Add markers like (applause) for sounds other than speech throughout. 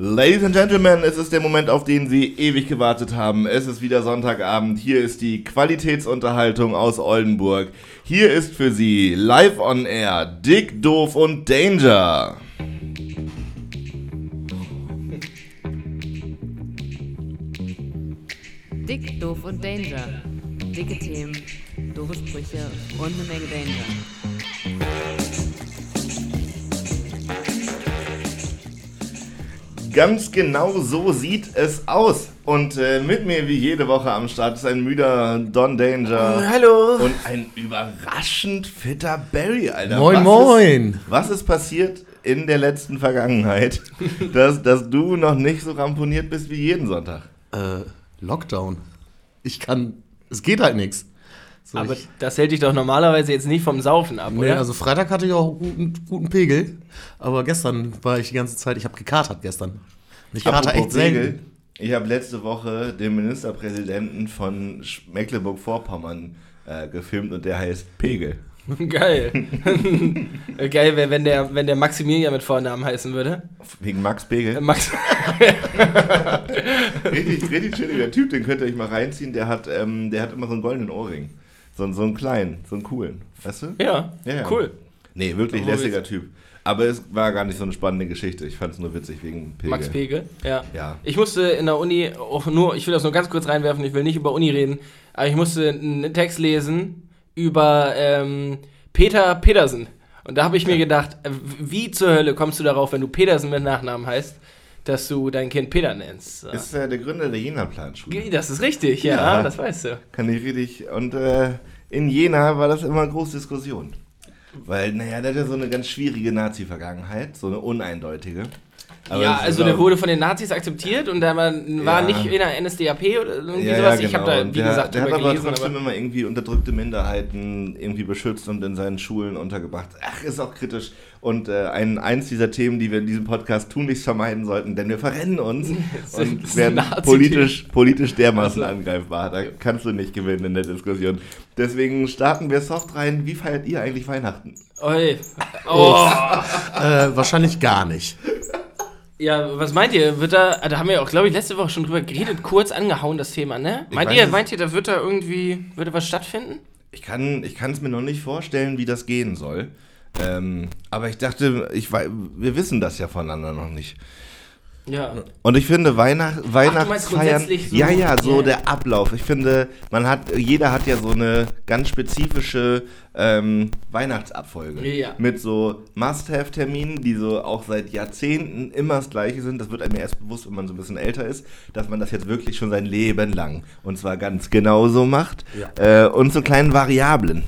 Ladies and Gentlemen, es ist der Moment, auf den Sie ewig gewartet haben. Es ist wieder Sonntagabend. Hier ist die Qualitätsunterhaltung aus Oldenburg. Hier ist für Sie live on air Dick, Doof und Danger. Dick, doof und Danger. Dicke Themen, doofe Sprüche und eine Menge Danger. Ganz genau so sieht es aus. Und äh, mit mir wie jede Woche am Start ist ein müder Don Danger. Hallo. Und ein überraschend fitter Barry, Alter. Moin, was moin. Ist, was ist passiert in der letzten Vergangenheit, (laughs) dass, dass du noch nicht so ramponiert bist wie jeden Sonntag? Äh, Lockdown. Ich kann. Es geht halt nichts. So, Aber ich, das hält dich doch normalerweise jetzt nicht vom Saufen ab, nee, oder? also Freitag hatte ich auch einen guten, guten Pegel. Aber gestern war ich die ganze Zeit. Ich habe gekatert gestern. Ich kater echt Pegel, selten. Ich habe letzte Woche den Ministerpräsidenten von Mecklenburg-Vorpommern äh, gefilmt und der heißt Pegel. (laughs) Geil. (laughs) Geil wäre, wenn der, wenn der Maximilian mit Vornamen heißen würde. Wegen Max Pegel. Äh, Max. (laughs) Richtig, richtig chilliger Typ, den könnt ihr euch mal reinziehen. Der hat, ähm, der hat immer so einen goldenen Ohrring. So, so einen kleinen, so einen coolen. Weißt du? Ja, Ja, cool. Nee, wirklich Wo lässiger Typ. Aber es war gar nicht so eine spannende Geschichte. Ich fand es nur witzig wegen Pegel. Max Pegel, ja. Ja. Ich musste in der Uni auch nur, ich will das nur ganz kurz reinwerfen, ich will nicht über Uni reden, aber ich musste einen Text lesen über ähm, Peter Petersen. Und da habe ich mir gedacht, äh, wie zur Hölle kommst du darauf, wenn du Petersen mit Nachnamen heißt, dass du dein Kind Peter nennst? So. Ist äh, der Gründer der Jena-Planschule. Das ist richtig, ja, Ja. das weißt du. Kann ich richtig. Und äh, in Jena war das immer große Diskussion. Weil, naja, der hat ja so eine ganz schwierige Nazi-Vergangenheit, so eine uneindeutige. Aber ja, also der wurde von den Nazis akzeptiert und der war, war Ja. nicht in der NSDAP oder irgendwie ja, sowas. ja, Ich habe genau. da, Und wie der, gesagt, der hat aber gelesen, trotzdem aber immer irgendwie unterdrückte Minderheiten irgendwie beschützt und in seinen Schulen untergebracht. Ach, ist auch kritisch. Und äh, ein, eins dieser Themen, die wir in diesem Podcast tunlichst vermeiden sollten, denn wir verrennen uns (laughs) und werden politisch, politisch dermaßen Also. angreifbar. Da kannst du nicht gewinnen in der Diskussion. Deswegen starten wir soft rein. Wie feiert ihr eigentlich Weihnachten? Oi. Oh. Äh, wahrscheinlich gar nicht. (laughs) Ja, was meint ihr? Wird da, da haben wir auch, glaube ich, letzte Woche schon drüber geredet, kurz angehauen, das Thema, ne? Ich Meint ihr, meint ihr, da wird da irgendwie, würde was stattfinden? Ich kann ich es mir noch nicht vorstellen, wie das gehen soll. Ähm, aber ich dachte, ich, wir wissen das ja voneinander noch nicht. Ja. Und ich finde Weihnacht, Weihnachtsfeiern, so? ja ja, so Ja. der Ablauf. Ich finde, man hat, jeder hat ja so eine ganz spezifische ähm, Weihnachtsabfolge Ja. mit so Must-have-Terminen, die so auch seit Jahrzehnten immer das Gleiche sind. Das wird einem erst bewusst, wenn man so ein bisschen älter ist, dass man das jetzt wirklich schon sein Leben lang und zwar ganz genauso macht äh, und so kleinen Variablen.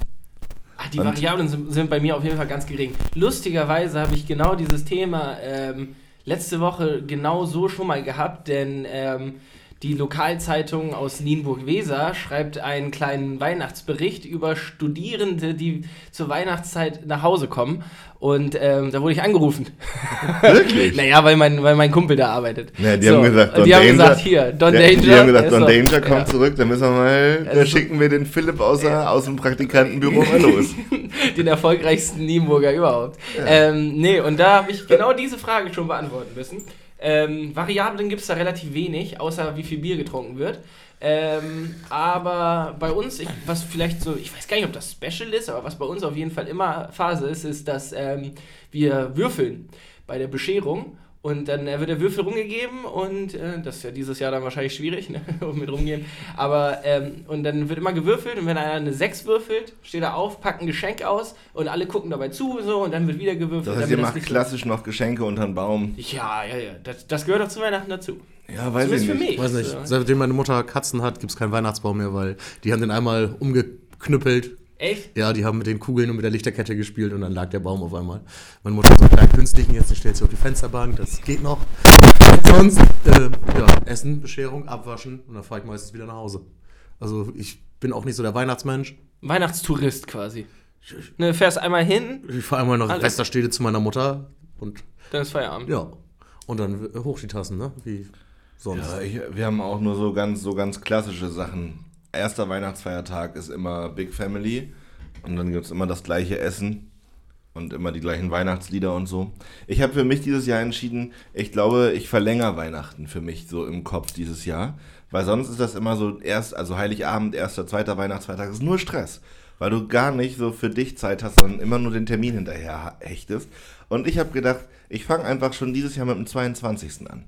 Ach, die Und- Variablen sind, sind bei mir auf jeden Fall ganz gering. Lustigerweise habe ich genau dieses Thema ähm, letzte Woche genau so schon mal gehabt, denn ähm, die Lokalzeitung aus Nienburg-Weser schreibt einen kleinen Weihnachtsbericht über Studierende, die zur Weihnachtszeit nach Hause kommen. Und ähm, da wurde ich angerufen. Wirklich? (laughs) naja, weil mein, weil mein Kumpel da arbeitet. Ja, die So, haben gesagt, und die haben gesagt, hier, Don Ja, Danger. Die haben gesagt, Don so- Danger kommt ja. zurück, dann müssen wir mal, Ja, da schicken wir den Philipp aus, der- aus dem Praktikantenbüro mal los. (laughs) den erfolgreichsten Nienburger überhaupt. Ähm, nee, und da habe ich genau diese Frage schon beantworten müssen. Ähm, Variablen gibt es da relativ wenig, außer wie viel Bier getrunken wird. Ähm, aber bei uns, ich, was vielleicht so, ich weiß gar nicht, ob das Special ist, aber was bei uns auf jeden Fall immer Phase ist, ist, dass ähm, wir würfeln bei der Bescherung. Und dann äh, wird der Würfel rumgegeben und äh, das ist ja dieses Jahr dann wahrscheinlich schwierig, ne, (laughs) mit rumgehen. Aber ähm, und dann wird immer gewürfelt und wenn einer eine 6 würfelt, steht er auf, packt ein Geschenk aus und alle gucken dabei zu so und dann wird wieder gewürfelt. Das heißt, ihr macht so- klassisch noch Geschenke unter den Baum. Ja, ja, ja. Das, das gehört doch zu Weihnachten dazu. Ja, weiß Zumindest ich für nicht. mich. Weiß nicht. Seitdem meine Mutter Katzen hat, gibt es keinen Weihnachtsbaum mehr, weil die haben den einmal umgeknüppelt. Echt? Ja, die haben mit den Kugeln und mit der Lichterkette gespielt und dann lag der Baum auf einmal. Meine Mutter so kleinen künstlichen, jetzt stellt sie auf die Fensterbank, das geht noch. Sonst, äh, ja, Essen, Bescherung, abwaschen und dann fahre ich meistens wieder nach Hause. Also ich bin auch nicht so der Weihnachtsmensch. Weihnachtstourist quasi. Ne, fährst einmal hin, Ich fahre einmal nach Alles. Westerstede zu meiner Mutter und dann ist Feierabend. ja. Und dann hoch die Tassen, ne? Wie sonst. Ja, ich, wir haben auch nur so ganz, so ganz klassische Sachen. Erster Weihnachtsfeiertag ist immer Big Family und dann gibt es immer das gleiche Essen. und immer die gleichen Weihnachtslieder und so. Ich habe für mich dieses Jahr entschieden, ich glaube, ich verlängere Weihnachten für mich so im Kopf dieses Jahr, weil sonst ist das immer so erst, also Heiligabend, erster, zweiter Weihnachtsfeiertag, ist nur Stress, weil du gar nicht so für dich Zeit hast, sondern immer nur den Termin hinterher hechtest. Und ich habe gedacht, ich fange einfach schon dieses Jahr mit dem 22. an.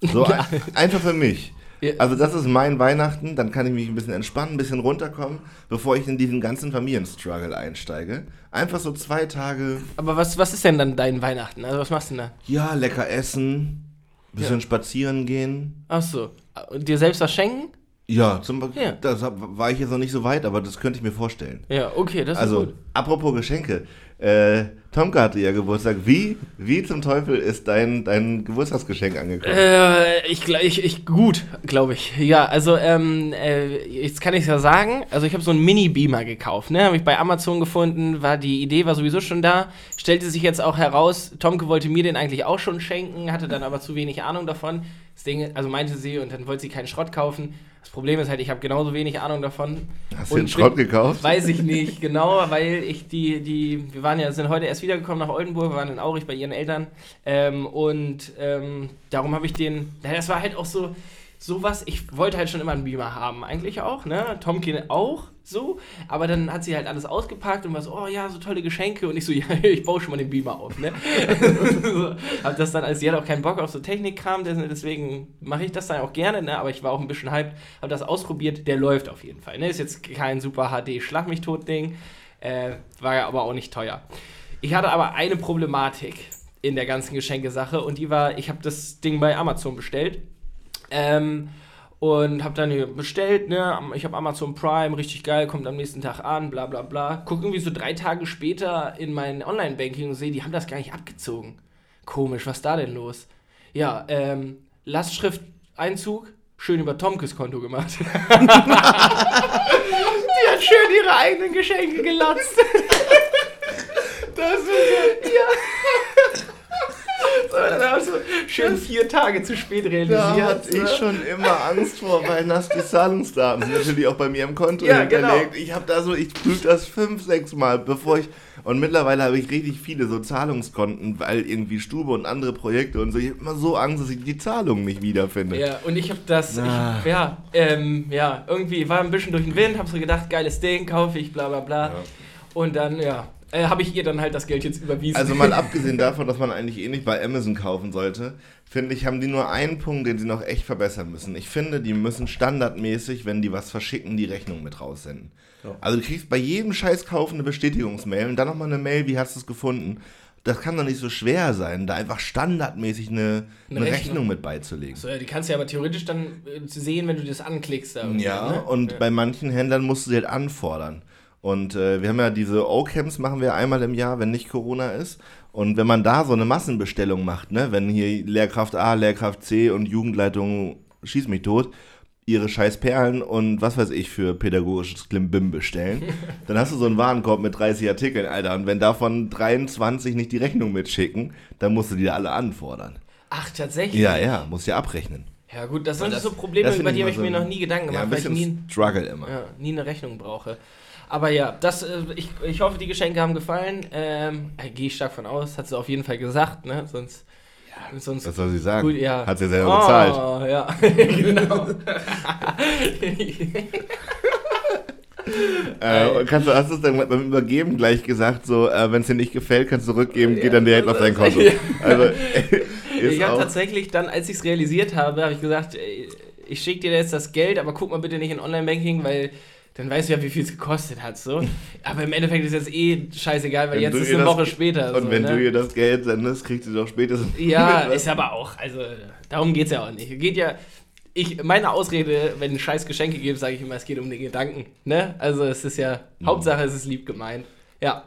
So (laughs) ein, einfach für mich. Ja. Also das ist mein Weihnachten, dann kann ich mich ein bisschen entspannen, ein bisschen runterkommen, bevor ich in diesen ganzen Familienstruggle einsteige. Einfach so zwei Tage, Aber was, was ist denn dann dein Weihnachten? Also was machst du denn da? ja, lecker essen, bisschen Ja. spazieren gehen. Ach so. Und dir selbst was schenken? Ja, zum Beispiel, Ja. das war ich jetzt noch nicht so weit, aber das könnte ich mir vorstellen. Ja, okay, das ist Also, gut. apropos Geschenke. Äh, Tomka hatte ja Geburtstag. Wie, wie zum Teufel ist dein, dein Geburtstagsgeschenk angekommen? Äh, ich, ich, ich gut, glaube ich. Ja, also ähm, äh, jetzt kann ich ja sagen. Also ich habe so einen Mini-Beamer gekauft, ne? Habe ich bei Amazon gefunden. War die Idee war sowieso schon da. Stellte sich jetzt auch heraus. Tomke wollte mir den eigentlich auch schon schenken, hatte dann aber zu wenig Ahnung davon. Das Ding, also meinte sie und dann wollte sie keinen Schrott kaufen. Das Problem ist halt, ich habe genauso wenig Ahnung davon. Hast du den Schrott gekauft? Weiß ich nicht, genau, weil ich die, die, wir waren ja, sind heute erst wiedergekommen nach Oldenburg, wir waren in Aurich bei ihren Eltern ähm, und ähm, darum habe ich den, das war halt auch so, sowas, ich wollte halt schon immer einen Beamer haben, eigentlich auch, ne, Tomkin auch so, aber dann hat sie halt alles ausgepackt und war so, oh ja, so tolle Geschenke. Und ich so, (laughs) ja, ich baue schon mal den Beamer auf, ne. so, (laughs) hab das dann, also sie hat auch keinen Bock auf so Technikkram, des- deswegen mache ich das dann auch gerne, ne, aber ich war auch ein bisschen hyped, habe das ausprobiert, der läuft auf jeden Fall, ne, ist jetzt kein super HD Schlag mich tot Ding, äh, war ja aber auch nicht teuer. Ich hatte aber eine Problematik in der ganzen Geschenkesache und die war, ich habe das Ding bei Amazon bestellt ähm, und habe dann hier bestellt, ne? Ich habe Amazon Prime, richtig geil, kommt am nächsten Tag an, bla bla bla. Guck irgendwie so drei Tage später in mein Online-Banking und sehe, die haben das gar nicht abgezogen. Komisch, was da denn los? Ja, ähm, Lastschrifteinzug, schön über Tomkes Konto gemacht. (laughs) die hat schön ihre eigenen Geschenke gelatzt. (laughs) das ist ja. ja. So, dann hast du schön vier Tage zu spät realisiert. Da hatte ich schon immer Angst vor, weil das die Zahlungsdaten sind natürlich auch bei mir im Konto Ja, hinterlegt. genau. Ich habe da so, ich prüfe das fünf, sechs Mal, bevor ich. Und mittlerweile habe ich richtig viele so Zahlungskonten, weil irgendwie Stube und andere Projekte und so. Ich habe immer so Angst, dass ich die Zahlung nicht wiederfinde. Ja, und ich habe das, Ah. ich, ja, ähm, ja, irgendwie war ein bisschen durch den Wind, habe so gedacht, geiles Ding, kaufe ich, bla bla bla. Ja. Und dann, ja, äh, habe ich ihr dann halt das Geld jetzt überwiesen. Also mal (laughs) abgesehen davon, dass man eigentlich eh nicht bei Amazon kaufen sollte, finde ich, haben die nur einen Punkt, den sie noch echt verbessern müssen. Ich finde, die müssen standardmäßig, wenn die was verschicken, die Rechnung mit raussenden. Ja. Also du kriegst bei jedem Scheißkauf eine Bestätigungsmail und dann nochmal eine Mail, wie hast du es gefunden? Das kann doch nicht so schwer sein, da einfach standardmäßig eine, Eine eine Rechnung. Rechnung mit beizulegen. so, ja, die kannst du ja aber theoretisch dann äh, sehen, wenn du das anklickst. Da Ja, ne? und ja. bei manchen Händlern musst du sie halt anfordern. Und äh, wir haben ja diese O-Camps, machen wir einmal im Jahr, wenn nicht Corona ist. Und wenn man da so eine Massenbestellung macht, ne, wenn hier Lehrkraft A, Lehrkraft C und Jugendleitung schieß mich tot, ihre scheiß Perlen und was weiß ich für pädagogisches Klimbim bestellen, (laughs) dann hast du so einen Warenkorb mit 30 Artikeln, Alter. Und wenn davon 23 nicht die Rechnung mitschicken, dann musst du die da alle anfordern. Ach, tatsächlich? Ja, ja, musst ja abrechnen. Ja gut, das sind das- so Probleme, über die ich habe ich mir so ein- noch nie Gedanken Ja, gemacht, ein weil ich nie, Struggle immer. ja, nie eine Rechnung brauche. Aber ja, das, äh, ich, ich hoffe, die Geschenke haben gefallen. Ähm, äh, Gehe ich stark von aus, hat sie auf jeden Fall gesagt, ne? Sonst, sonst Was soll sie sagen? Gut, ja. Hat sie selber bezahlt. Oh, ja, (laughs) genau. (laughs) Äh, kannst du, hast du es dann beim Übergeben gleich gesagt, so, äh, wenn es dir nicht gefällt, kannst du zurückgeben, geht dann direkt auf dein Konto. (laughs) Ja. Also, ich habe tatsächlich dann, als ich es realisiert habe, habe ich gesagt, ey, ich schicke dir jetzt das Geld, aber guck mal bitte nicht in Online-Banking, weil dann weißt du ja, wie viel es gekostet hat. So. (laughs) Aber im Endeffekt ist jetzt eh scheißegal, weil Wenn jetzt ist eine das- Woche später. und so, wenn ne? du ihr das Geld sendest, kriegst du doch spätestens. Ja, (laughs) ist aber auch, also darum geht es ja auch nicht. Geht ja, ich, meine Ausrede, wenn es scheiß Geschenke gibt, sage ich immer, es geht um den Gedanken. Ne? Also es ist ja, Mhm. Hauptsache es ist lieb gemeint. Ja,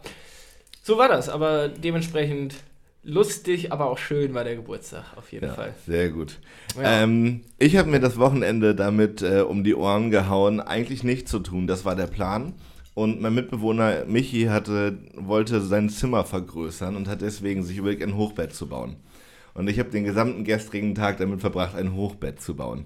so war das, aber dementsprechend lustig, aber auch schön war der Geburtstag, auf jeden Ja, Fall. sehr gut. Ja. Ähm, ich habe mir das Wochenende damit äh, um die Ohren gehauen, eigentlich nichts zu tun. Das war der Plan. Und mein Mitbewohner Michi hatte, wollte sein Zimmer vergrößern und hat deswegen sich überlegt, ein Hochbett zu bauen. Und ich habe den gesamten gestrigen Tag damit verbracht, ein Hochbett zu bauen.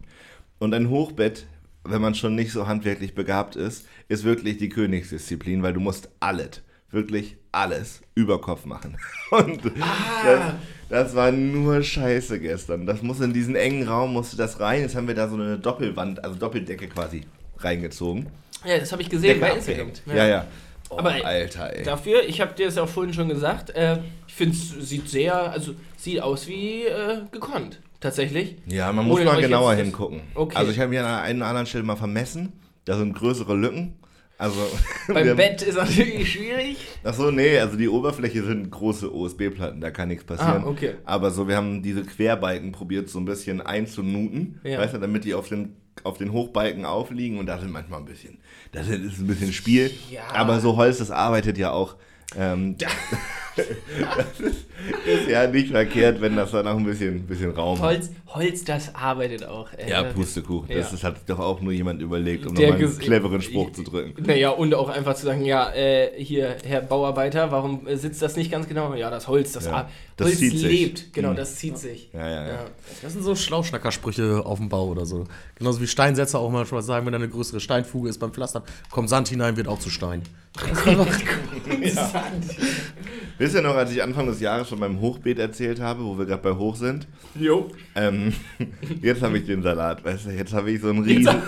Und ein Hochbett, wenn man schon nicht so handwerklich begabt ist, ist wirklich die Königsdisziplin, weil du musst alles, wirklich alles über Kopf machen. (laughs) Und Ah. das, das war nur Scheiße gestern. Das muss in diesen engen Raum, musste das rein. Jetzt haben wir da so eine Doppelwand, also Doppeldecke quasi reingezogen. Ja, das habe ich gesehen bei Decke Instagram. abgehängt. Ja, ja. Oh, Aber, Alter, ey. Dafür, ich habe dir das ja auch vorhin schon gesagt, äh, ich finde es sieht sehr, also sieht aus wie äh, gekonnt, tatsächlich. Ja, man muss Ohne mal euch genauer hingucken. Okay. Also ich habe mich an einer anderen Stelle mal vermessen. Da sind größere Lücken. Also (laughs) Beim Bett ist natürlich schwierig. Ach so, nee, also die Oberfläche sind große OSB-Platten, da kann nichts passieren. Ah, okay. Aber so, wir haben diese Querbalken probiert, so ein bisschen einzunuten, Ja. weißt du, damit die auf den, auf den Hochbalken aufliegen und da sind manchmal ein bisschen, das ist ein bisschen Spiel. Ja. Aber so Holz, das arbeitet ja auch. Ähm, (laughs) das ist, ist ja nicht verkehrt, wenn das dann auch ein bisschen, bisschen Raum hat. Holz, Holz, das arbeitet auch. Äh, Ja, Pustekuchen. Das Ja. ist, hat sich doch auch nur jemand überlegt, um nochmal einen cleveren Spruch zu drücken. Naja, und auch einfach zu sagen, ja, äh, hier, Herr Bauarbeiter, warum sitzt das nicht ganz genau? Ja, das Holz, das, Ja, das Holz zieht sich. lebt. Genau, Mhm. das zieht sich. Ja, ja, ja. Das sind so Schlauschnackersprüche auf dem Bau oder so. Genauso wie Steinsetzer auch manchmal sagen, wenn da eine größere Steinfuge ist beim Pflastern, kommt Sand hinein, wird auch zu Stein. (laughs) (laughs) Wisst ihr noch, als ich Anfang des Jahres von meinem Hochbeet erzählt habe, wo wir gerade bei Hoch sind? Jo. Ähm, (laughs) jetzt habe ich den Salat, weißt du, jetzt habe ich so einen riesen... (laughs)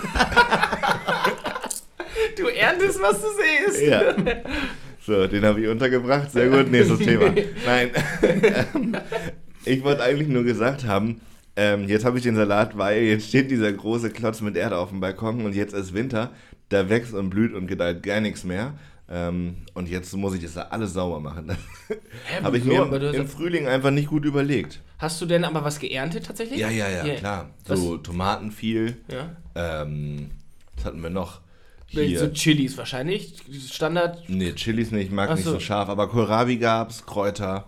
Du erntest, was du siehst. Ja. So, den habe ich untergebracht. Sehr gut, nächstes (laughs) Thema. Nein. Ähm, ich wollte eigentlich nur gesagt haben, ähm, jetzt habe ich den Salat, weil jetzt steht dieser große Klotz mit Erde auf dem Balkon und jetzt ist Winter, da wächst und blüht und gedeiht gar nichts mehr. Ähm, und jetzt muss ich das da alles sauber machen. (laughs) Hä, habe ich mir im, im Frühling einfach nicht gut überlegt. Hast du denn aber was geerntet tatsächlich? Ja, ja, ja, Ja. klar. Was- So Tomaten viel. Ja. Ähm, was hatten wir noch? So Hier. Chilis wahrscheinlich. Standard. Nee, Chilis nicht, ich mag Ach nicht so. so scharf, aber Kohlrabi gab's, Kräuter.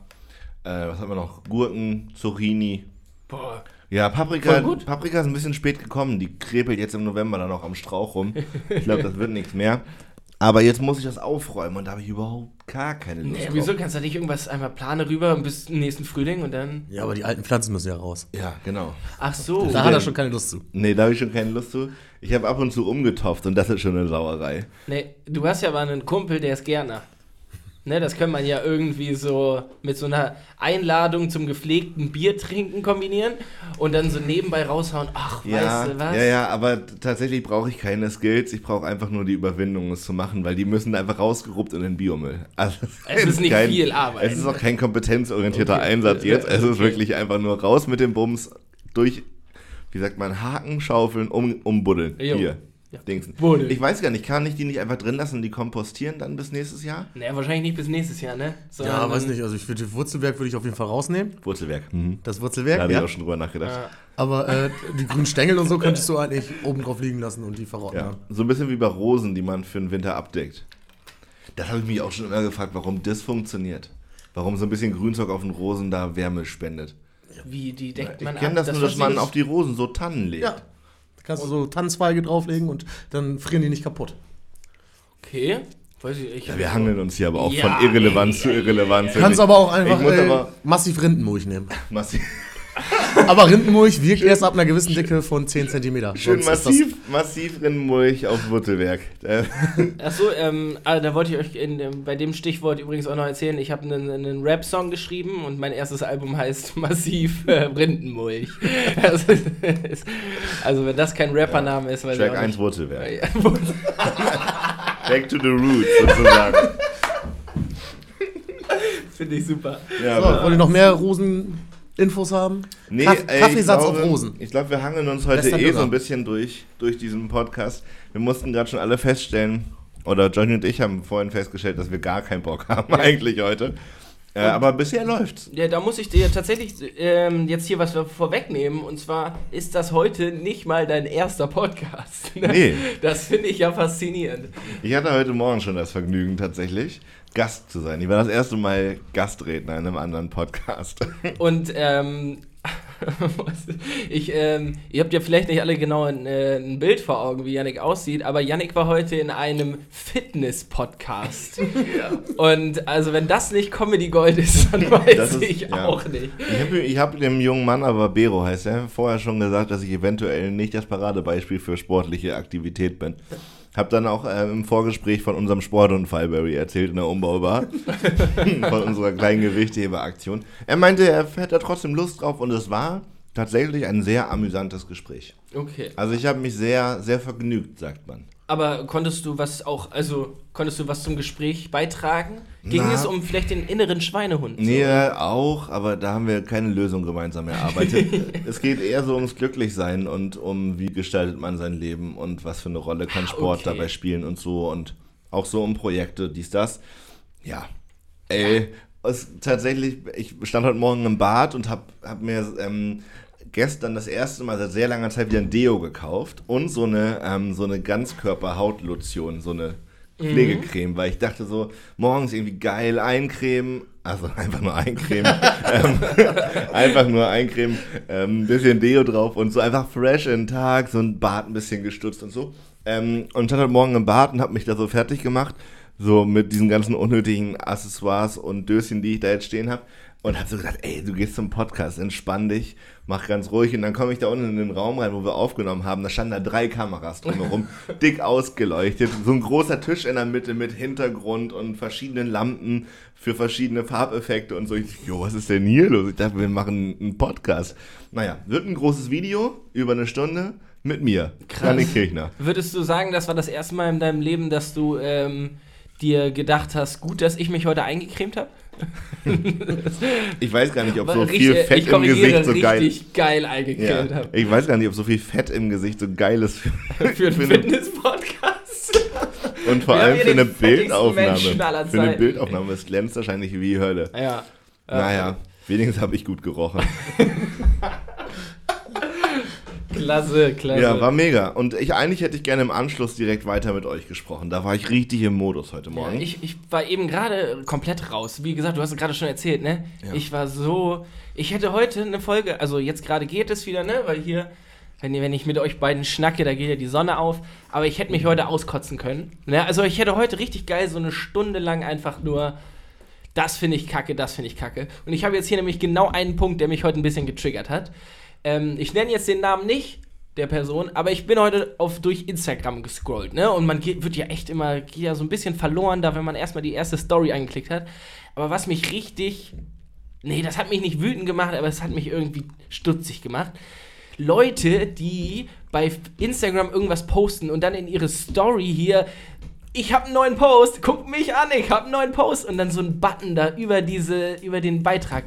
Äh, was haben wir noch? Gurken, Zucchini. Boah. Ja, Paprika. Paprika ist ein bisschen spät gekommen. Die krepelt jetzt im November dann noch am Strauch rum. Ich glaube, das wird nichts mehr. Aber jetzt muss ich das aufräumen und da habe ich überhaupt gar keine Lust Nee, drauf. wieso kannst du nicht irgendwas einmal plane rüber bis zum nächsten Frühling und dann. Ja, aber die alten Pflanzen müssen ja raus. Ja, genau. Ach so. Da hat er schon keine Lust zu. Nee, da habe ich schon keine Lust zu. Ich habe ab und zu umgetopft und das ist schon eine Sauerei. Nee, du hast ja aber einen Kumpel, der ist Gärtner. Ne, das kann man ja irgendwie so mit so einer Einladung zum gepflegten Bier trinken kombinieren und dann so nebenbei raushauen, ach, Ja, weißt du was? ja, ja, aber tatsächlich brauche ich keine Skills. Ich brauche einfach nur die Überwindung, es zu machen, weil die müssen einfach rausgeruppt in den Biomüll. Also, Es ist nicht viel Arbeit. Es ist auch kein kompetenzorientierter Okay. Einsatz jetzt. Es ist Okay. wirklich einfach nur raus mit dem Bums, durch, wie sagt man, Haken, Schaufeln, um, umbuddeln. Jo. Hier. Ja. Dingsen. Buddeln. Ich weiß gar nicht, kann ich die nicht einfach drin lassen und die kompostieren dann bis nächstes Jahr? Naja, wahrscheinlich nicht bis nächstes Jahr, ne? Sondern Ja, weiß nicht. Also ich würde Wurzelwerk würde ich auf jeden Fall rausnehmen. Wurzelwerk. Mhm. Das Da Wurzelwerk, habe ich ja. auch schon drüber nachgedacht. Ja. Aber äh, die grünen Stängel und so könntest du eigentlich oben drauf liegen lassen und die verrotten Ja, dann. so ein bisschen wie bei Rosen, die man für den Winter abdeckt. Das habe ich mich auch schon immer gefragt, warum das funktioniert. Warum so ein bisschen Grünzeug auf den Rosen da Wärme spendet. Wie, die deckt Ich man kenne ab? das, nur, dass man auf die Rosen so Tannen legt. Ja. Kannst du so Tannenzweige drauflegen und dann frieren die nicht kaputt. Okay. Weiß ich, ich Ja, wir hangeln uns hier aber auch Ja, von Irrelevanz ey, zu ey, Irrelevanz. Du kannst aber auch einfach muss äh, aber- massiv Rindenmulch nehmen. Massiv, (laughs) Aber Rindenmulch wirkt erst ab einer gewissen Dicke von 10 cm. schön massiv, massiv Rinnenmulch auf Wurzelwerk. (laughs) Achso, ähm, ah, da wollte ich euch in, bei dem Stichwort übrigens auch noch erzählen. Ich habe einen, einen Rap-Song geschrieben und mein erstes Album heißt (laughs) Massiv äh, Rindenmulch. also, ist- also, wenn das kein Rappername ist, weiß Track ich auch 1 nicht. Wurzelwerk. Ja, Back to the roots sozusagen. Finde ich super. Ja, So, wollt ihr noch mehr Rosen-Infos haben? Nee, Kaff- ey, Kaffeesatz ich auf glaube, Rosen. Ich glaube, wir hangeln uns heute eh so ein bisschen durch, durch diesen Podcast. Wir mussten gerade schon alle feststellen, oder Johnny und ich haben vorhin festgestellt, dass wir gar keinen Bock haben eigentlich heute. Äh, aber bisher läuft's. Ja, da muss ich dir tatsächlich ähm, jetzt hier was vorwegnehmen. Und zwar ist das heute nicht mal dein erster Podcast. ne? Nee. Das finde ich ja faszinierend. Ich hatte heute Morgen schon das Vergnügen, tatsächlich Gast zu sein. Ich war das erste Mal Gastredner in einem anderen Podcast. (laughs) Und ähm, (laughs) ich, ähm, ihr habt ja vielleicht nicht alle genau ein, äh, ein Bild vor Augen, wie Yannick aussieht, aber Yannick war heute in einem Fitness-Podcast. (laughs) Und also wenn das nicht Comedy Gold ist, dann weiß ist- ich ja. auch nicht. Ich habe ich hab dem jungen Mann, aber Bero heißt er, vorher schon gesagt, dass ich eventuell nicht das Paradebeispiel für sportliche Aktivität bin. Hab dann auch äh, im Vorgespräch von unserem Sportunfall erzählt in der Umbaubar. (laughs) von unserer kleinen Gewichtheberaktion. Er meinte, er hätte da trotzdem Lust drauf und es war tatsächlich ein sehr amüsantes Gespräch. Okay. Also ich habe mich sehr, sehr vergnügt, sagt man. Aber konntest du was auch, also konntest du was zum Gespräch beitragen? Ging Na. es um vielleicht den inneren Schweinehund? Nee, auch, aber da haben wir keine Lösung gemeinsam erarbeitet. (laughs) es geht eher so ums Glücklichsein und um, wie gestaltet man sein Leben und was für eine Rolle kann Sport okay. dabei spielen und so und auch so um Projekte, dies, das. Ja, ey, es, tatsächlich, ich stand heute Morgen im Bad und hab, hab mir ähm, gestern das erste Mal seit sehr langer Zeit wieder ein Deo gekauft und so eine, ähm, so eine Ganzkörper-Hautlotion, so eine Pflegecreme, weil ich dachte so, morgens irgendwie geil eincremen, also (laughs) einfach nur eincremen, ähm, (laughs) einfach nur eincremen, ähm, ein bisschen Deo drauf und so einfach fresh in den Tag, so ein Bart ein bisschen gestutzt und so. Ähm, und stand heute Morgen im Bad und habe mich da so fertig gemacht, so mit diesen ganzen unnötigen Accessoires und Döschen, die ich da jetzt stehen habe. Und habe so gedacht, ey, du gehst zum Podcast, entspann dich, mach ganz ruhig. Und dann komme ich da unten in den Raum rein, wo wir aufgenommen haben. Da standen da drei Kameras drumherum, (laughs) dick ausgeleuchtet. So ein großer Tisch in der Mitte mit Hintergrund und verschiedenen Lampen für verschiedene Farbeffekte und so. Ich, jo, was ist denn hier los? Ich dachte, wir machen einen Podcast. Naja, wird ein großes Video über eine Stunde mit mir, Krass. Kirchner. Würdest du sagen, das war das erste Mal in deinem Leben, dass du ähm, dir gedacht hast, gut, dass ich mich heute eingecremt habe? Ich weiß gar nicht, ob so viel Fett ich im Gesicht so geil richtig geil eingecremt Ja, habe. ich weiß gar nicht, ob so viel Fett im Gesicht so geil ist für, (laughs) Für einen eine- Fitness-Podcast. und vor Wir allem für eine Bildaufnahme. Für eine. Bildaufnahme. Es glänzt wahrscheinlich wie Hölle. Ja. Naja, wenigstens habe ich gut gerochen. (laughs) Klasse, klasse. Ja, war mega. Und ich eigentlich hätte ich gerne im Anschluss direkt weiter mit euch gesprochen. Da war ich richtig im Modus heute Ja, Morgen. ich, ich war eben gerade komplett raus. Wie gesagt, du hast es gerade schon erzählt, ne? Ja. Ich war so. Ich hätte heute eine Folge, also jetzt gerade geht es wieder, ne? Weil hier, wenn, wenn ich mit euch beiden schnacke, da geht ja die Sonne auf. Aber ich hätte mich heute auskotzen können. Ne? Also ich hätte heute richtig geil so eine Stunde lang einfach nur. Das finde ich kacke, das finde ich kacke. Und ich habe jetzt hier nämlich genau einen Punkt, der mich heute ein bisschen getriggert hat. Ähm, ich nenne jetzt den Namen nicht der Person, aber ich bin heute auf, durch Instagram gescrollt, ne? Und man geht, wird ja echt immer, geht ja so ein bisschen verloren da, wenn man erstmal die erste Story angeklickt hat. Aber was mich richtig, nee, das hat mich nicht wütend gemacht, aber es hat mich irgendwie stutzig gemacht. Leute, die bei Instagram irgendwas posten und dann in ihre Story hier, ich habe einen neuen Post, guckt mich an, ich habe einen neuen Post und dann so ein Button da über diese, über den Beitrag.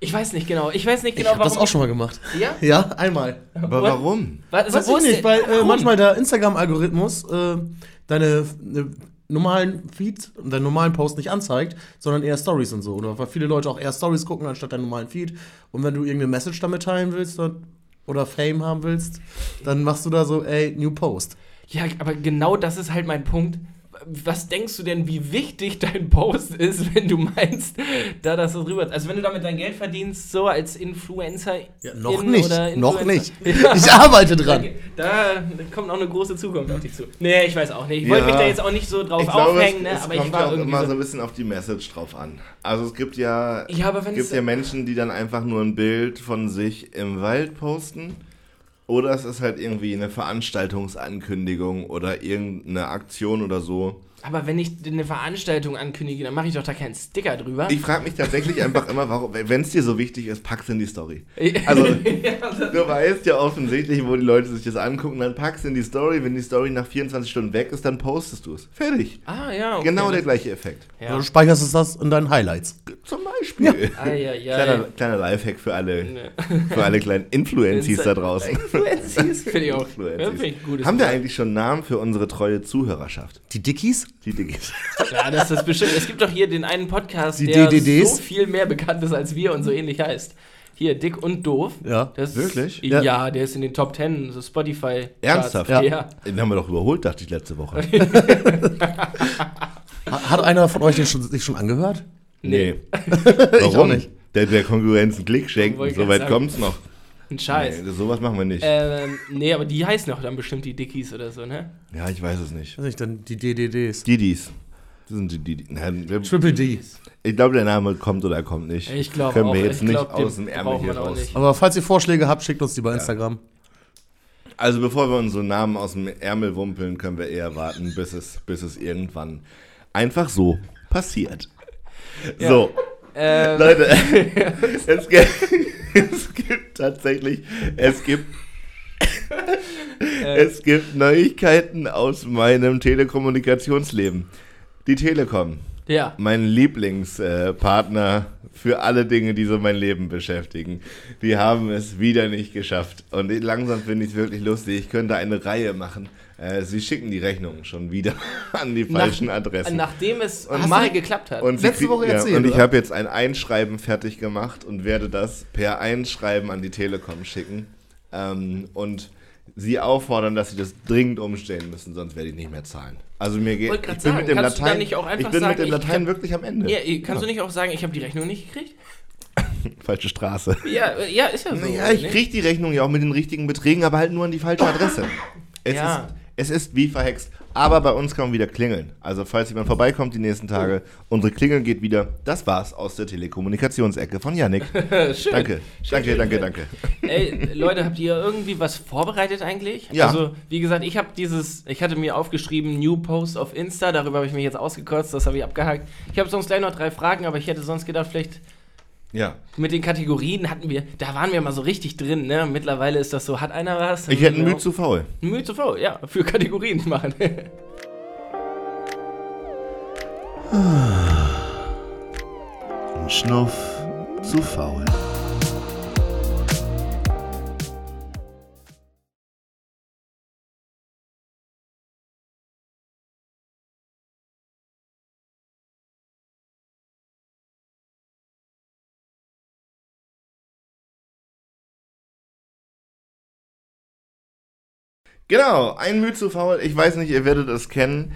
Ich weiß nicht genau, ich weiß nicht Ich genau, habe das auch schon mal gemacht. Ja? Ja, einmal. Aber warum? Was, Weiß ich nicht, weil äh, Warum? manchmal der Instagram-Algorithmus äh, deine äh, normalen Feed und deinen normalen Post nicht anzeigt, sondern eher Stories und so. Oder weil viele Leute auch eher Stories gucken anstatt deinen normalen Feed. Und wenn du irgendeine Message damit teilen willst dann, oder Fame haben willst, dann machst du da so, ey, New Post. Ja, aber genau das ist halt mein Punkt. Was denkst du denn, wie wichtig dein Post ist, wenn du meinst, da das so rüber. Also, wenn du damit dein Geld verdienst, so als Influencer. Ja, noch in nicht. oder Noch Influencer- nicht. Ja. Ich arbeite dran. Da kommt noch eine große Zukunft auf dich zu. Nee, ich weiß auch nicht. Ich wollte Ja. mich da jetzt auch nicht so drauf Ich glaube, aufhängen, es, ne? es aber kommt ich ja war auch irgendwie. immer so ein bisschen auf die Message drauf an. Also es gibt ja, ja, wenn gibt es. ja Menschen, die dann einfach nur ein Bild von sich im Wald posten. Oder es ist halt irgendwie eine Veranstaltungsankündigung oder irgendeine Aktion oder so. Aber wenn ich eine Veranstaltung ankündige, dann mache ich doch da keinen Sticker drüber. Ich frage mich tatsächlich einfach immer, warum, wenn es dir so wichtig ist, pack's in die Story. Also, (laughs) du weißt ja offensichtlich, wo die Leute sich das angucken, dann pack's in die Story. Wenn die Story nach 24 Stunden weg ist, dann postest du es. Fertig. ah, ja. Okay, genau der gleiche Effekt. Ja. du speicherst es das in deinen Highlights. Zum Beispiel. Ah, ja, ja. Kleiner, kleiner Lifehack für alle, Ne. für alle kleinen Influencies da draußen. (laughs) Influencies (laughs) finde ich auch. Influencies. Ja, finde ich Haben wir eigentlich schon einen Namen für unsere treue Zuhörerschaft? Die Dickies? Die Diggis. Ja, das ist bestimmt. Es gibt doch hier den einen Podcast, Die der DDDs? so viel mehr bekannt ist als wir und so ähnlich heißt. Hier, Dick und Doof. Ja. Das Wirklich? Ja. Ja. der ist in den Top 10, so Spotify. Ernsthaft? Ja. Ja. Den haben wir doch überholt, dachte ich letzte Woche. (laughs) Ha- Hat einer von euch den schon, sich schon angehört? Nee. (laughs) Auch nicht. Der, der Konkurrenz einen Klick schenken, so weit kommt's noch. Ein Scheiß. Nee, sowas machen wir nicht. Ähm, nee, aber die heißen doch dann bestimmt die Dickies oder so, ne? Ja, ich weiß es nicht. Weiß nicht, dann die DDDs. Didis. Das sind die Didis. Nein, wir- Triple D. Ich glaube, der Name kommt oder er kommt nicht. Ich glaube Können auch. wir jetzt ich nicht glaub, aus dem Ärmel hier auch raus. nicht. Aber falls ihr Vorschläge habt, schickt uns die bei Instagram. Also bevor wir unsere Namen aus dem Ärmel wumpeln, können wir eher warten, bis es, bis es irgendwann einfach so passiert. So, Ähm, Leute, (laughs) (laughs) es gibt, es gibt tatsächlich, es gibt, es gibt Neuigkeiten aus meinem Telekommunikationsleben. Die Telekom, ja. mein Lieblingspartner für alle Dinge, die so mein Leben beschäftigen, die haben es wieder nicht geschafft. Und langsam finde ich es wirklich lustig. Ich könnte eine Reihe machen. Äh, Sie schicken die Rechnungen schon wieder (laughs) an die falschen Nach- Adressen. Nachdem es Hast mal du- geklappt hat. Und, Letzte Woche ja, erzählt, und ich habe jetzt ein Einschreiben fertig gemacht und werde das per Einschreiben an die Telekom schicken. Ähm, und sie auffordern, dass sie das dringend umstellen müssen, sonst werde ich nicht mehr zahlen. Also mir geht ich bin sagen, mit dem Latein, ich bin sagen, mit dem ich Latein wirklich am Ende. ja, kannst du nicht auch sagen, ich habe die Rechnung nicht gekriegt? (laughs) Falsche Straße. Ja, äh, ja, ist ja so. Naja, ich kriege die Rechnung ja auch mit den richtigen Beträgen, aber halt nur an die falsche Adresse. Es, Ja. ist, es ist wie verhext. Aber bei uns man wieder klingeln. Also falls jemand vorbeikommt die nächsten Tage, unsere Klingel geht wieder. Das war's aus der Telekommunikationsecke von Yannick. (laughs) Schön. Danke, danke, schön, danke, schön. danke. Ey, Leute, habt ihr irgendwie was vorbereitet eigentlich? Ja. Also, wie gesagt, ich habe dieses, ich hatte mir aufgeschrieben, New Post auf Insta, darüber habe ich mich jetzt ausgekotzt, das habe ich abgehakt. Ich habe sonst gleich noch drei Fragen, aber ich hätte sonst gedacht, vielleicht Ja. mit den Kategorien hatten wir, da waren wir mal so richtig drin, ne? Mittlerweile ist das so, hat einer was? Ich hätte Mühe zu faul. Mühe zu faul, ja, für Kategorien machen. Ein Schnuff zu faul. Genau, ein Mühe zu faul. Ich weiß nicht, ihr werdet es kennen.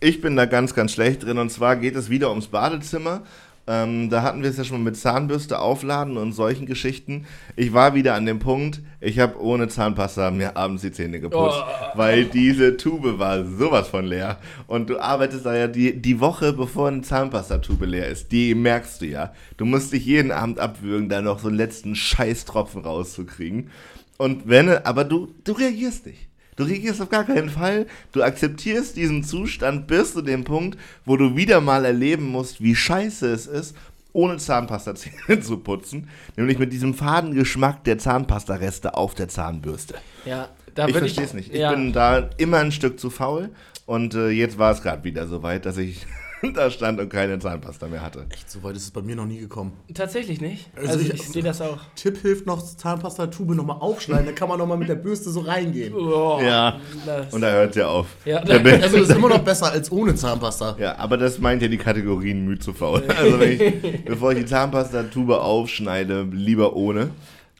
Ich bin da ganz, ganz schlecht drin. Und zwar geht es wieder ums Badezimmer. Ähm, da hatten wir es ja schon mit Zahnbürste aufladen und solchen Geschichten. Ich war wieder an dem Punkt, ich habe ohne Zahnpasta mir abends die Zähne geputzt, Oh. weil diese Tube war sowas von leer. Und du arbeitest da ja die, die Woche, bevor eine Zahnpastatube leer ist, die merkst du ja. Du musst dich jeden Abend abwürgen, da noch so einen letzten Scheißtropfen rauszukriegen. Und wenn, aber du, du reagierst nicht. Du reagierst auf gar keinen Fall. Du akzeptierst diesen Zustand bis zu dem Punkt, wo du wieder mal erleben musst, wie scheiße es ist, ohne Zahnpasta-Zähne (laughs) zu putzen. Nämlich mit diesem faden Geschmack der Zahnpastareste auf der Zahnbürste. ja, da ich verstehe es nicht. Ich ja, bin da immer ein Stück zu faul. Und äh, jetzt war es gerade wieder so weit, dass ich da stand und keine Zahnpasta mehr hatte. Echt, so weit ist es bei mir noch nie gekommen. Tatsächlich nicht. Also Also, ich- ich, sehe das auch. Tipp hilft noch, Zahnpasta-Tube nochmal aufschneiden, dann kann man nochmal mit der Bürste so reingehen. Oh, Ja. das- Und da hört es ja auf. Ja, Da Also das ist immer noch besser als ohne Zahnpasta. Ja, aber das meint ja die Kategorien müde zu faul. (laughs) Also wenn ich, bevor ich die Zahnpastatube aufschneide, lieber ohne.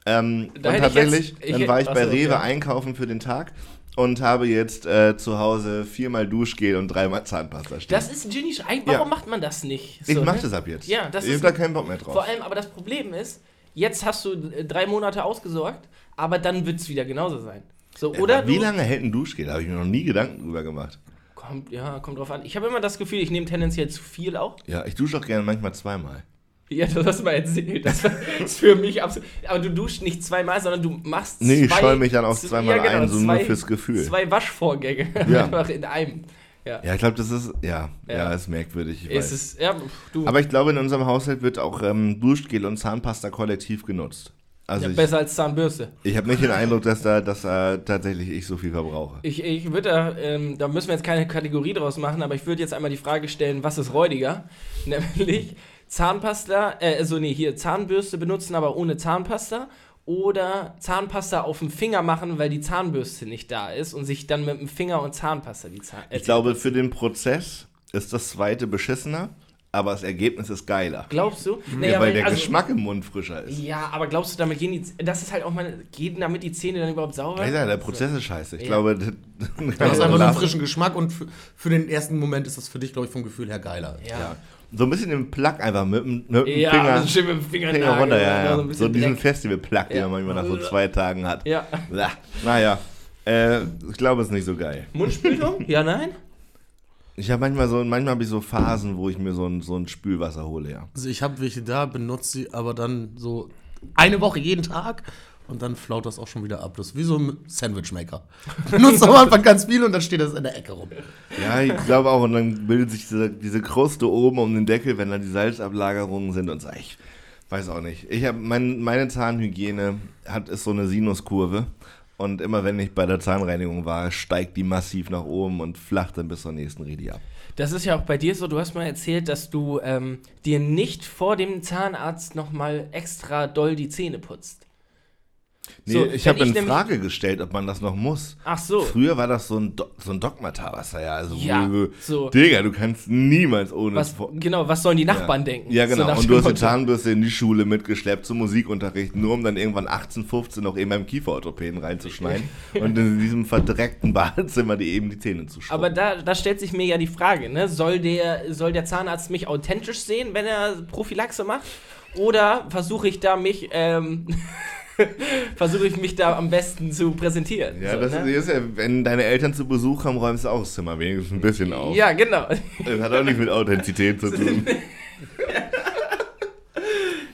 Ähm, Da und hätte ich tatsächlich, jetzt- ich dann war ich bei Rewe ja. einkaufen für den Tag und habe jetzt äh, zu Hause viermal Duschgel und dreimal Zahnpasta stehen. Das ist Genie. Warum Ja. macht man das nicht? ich So, mach ne? das ab jetzt. Ja, das ich ist- hab da keinen Bock mehr drauf. Vor allem, aber das Problem ist, jetzt hast du äh, drei Monate ausgesorgt, aber dann wird es wieder genauso sein. So, Ja, oder aber wie lange hält ein Duschgel? Da habe ich mir noch nie Gedanken drüber gemacht. Kommt, ja, kommt drauf an. Ich habe immer das Gefühl, ich nehme tendenziell zu viel auch. Ja, ich dusche auch gerne manchmal zweimal. Ja, das hast du mal erzählt. Das ist für mich absolut. Aber du duschst nicht zweimal, sondern du machst Nee, ich zwei, scheue mich dann auf z- zweimal ein, so nur fürs Gefühl. Zwei Waschvorgänge (laughs) Ja. einfach in einem. Ja. Ja, ich glaube, das ist, ja, ja, Ja. ist merkwürdig. Es ist, ja, du. Aber ich glaube, in unserem Haushalt wird auch ähm, Duschgel und Zahnpasta kollektiv genutzt. Also ja, ich, besser als Zahnbürste. ich habe nicht den Eindruck, dass da, dass da tatsächlich ich so viel verbrauche. Ich, ich würde da, ähm, da müssen wir jetzt keine Kategorie draus machen, aber ich würde jetzt einmal die Frage stellen, was ist räudiger? (laughs) Nämlich Zahnpasta, äh, also nee, hier Zahnbürste benutzen, aber ohne Zahnpasta. Oder Zahnpasta auf dem Finger machen, weil die Zahnbürste nicht da ist und sich dann mit dem Finger und Zahnpasta die Zahn. äh, Ich glaube, für den Prozess ist das zweite beschissener, aber das Ergebnis ist geiler. Glaubst du? Ja, Naja, weil wenn- der also- Geschmack im Mund frischer ist. Ja, aber glaubst du, damit gehen die. Das ist halt auch mal. Gehen damit die Zähne dann überhaupt sauber? Ja, der Prozess ist scheiße. Ich Ja. glaube, (laughs) das, Du hast einfach (laughs) nur einen frischen Geschmack und für, für den ersten Moment ist das für dich, glaube ich, vom Gefühl her geiler. Ja. ja. So ein bisschen den Plug einfach mit, dem- mit dem Ja, Finger, schön mit dem Finger, Finger runter. Ja, ja. So, So, diesen. Festival-Plug, den Ja. man manchmal nach so zwei Tagen hat. Ja. Ja. Naja, äh, ich glaube, es ist nicht so geil. Mundspülung? (laughs) ja, nein? Ich habe manchmal so, manchmal habe ich so Phasen, wo ich mir so ein, so ein Spülwasser hole, ja. Also ich habe welche da, benutze sie aber dann so eine Woche jeden Tag und dann flaut das auch schon wieder ab. Das ist wie so ein Sandwichmaker. (laughs) Nutzt am Anfang ganz viel und dann steht das in der Ecke rum. Ja, ich glaube auch. Und dann bildet sich diese, diese Kruste oben um den Deckel, wenn dann die Salzablagerungen sind und so. Ich weiß auch nicht. Ich habe mein, meine Zahnhygiene hat ist so eine Sinuskurve. Und immer wenn ich bei der Zahnreinigung war, steigt die massiv nach oben und flacht dann bis zur nächsten Redi ab. Das ist ja auch bei dir so, du hast mal erzählt, dass du ähm, dir nicht vor dem Zahnarzt nochmal extra doll die Zähne putzt. Nee, So, ich habe in Frage gestellt, ob man das noch muss. Ach so. Früher war das so ein, Do so ein Dogmata, was da ja. Also, Ja, wo- so. Digga, du kannst niemals ohne. Was, genau, was sollen die Nachbarn denken? Ja, So genau. nach und du hast die. Zahnbürste in die Schule mitgeschleppt zum Musikunterricht, nur um dann irgendwann 18, 15 noch eben beim Kieferorthopäden reinzuschneiden (laughs) und in diesem verdreckten Badezimmer die eben die Zähne zu schrubben. Aber da, da stellt sich mir ja die Frage, ne? soll, der, soll der Zahnarzt mich authentisch sehen, wenn er Prophylaxe macht? Oder versuche ich da mich, ähm, (laughs) (laughs) versuche ich mich da am besten zu präsentieren? ja, so, das ne? ist ja, wenn deine Eltern zu Besuch haben, räumst du auch das Zimmer wenigstens ein bisschen auf. Ja, genau. Das hat auch nicht mit Authentizität zu tun. (laughs)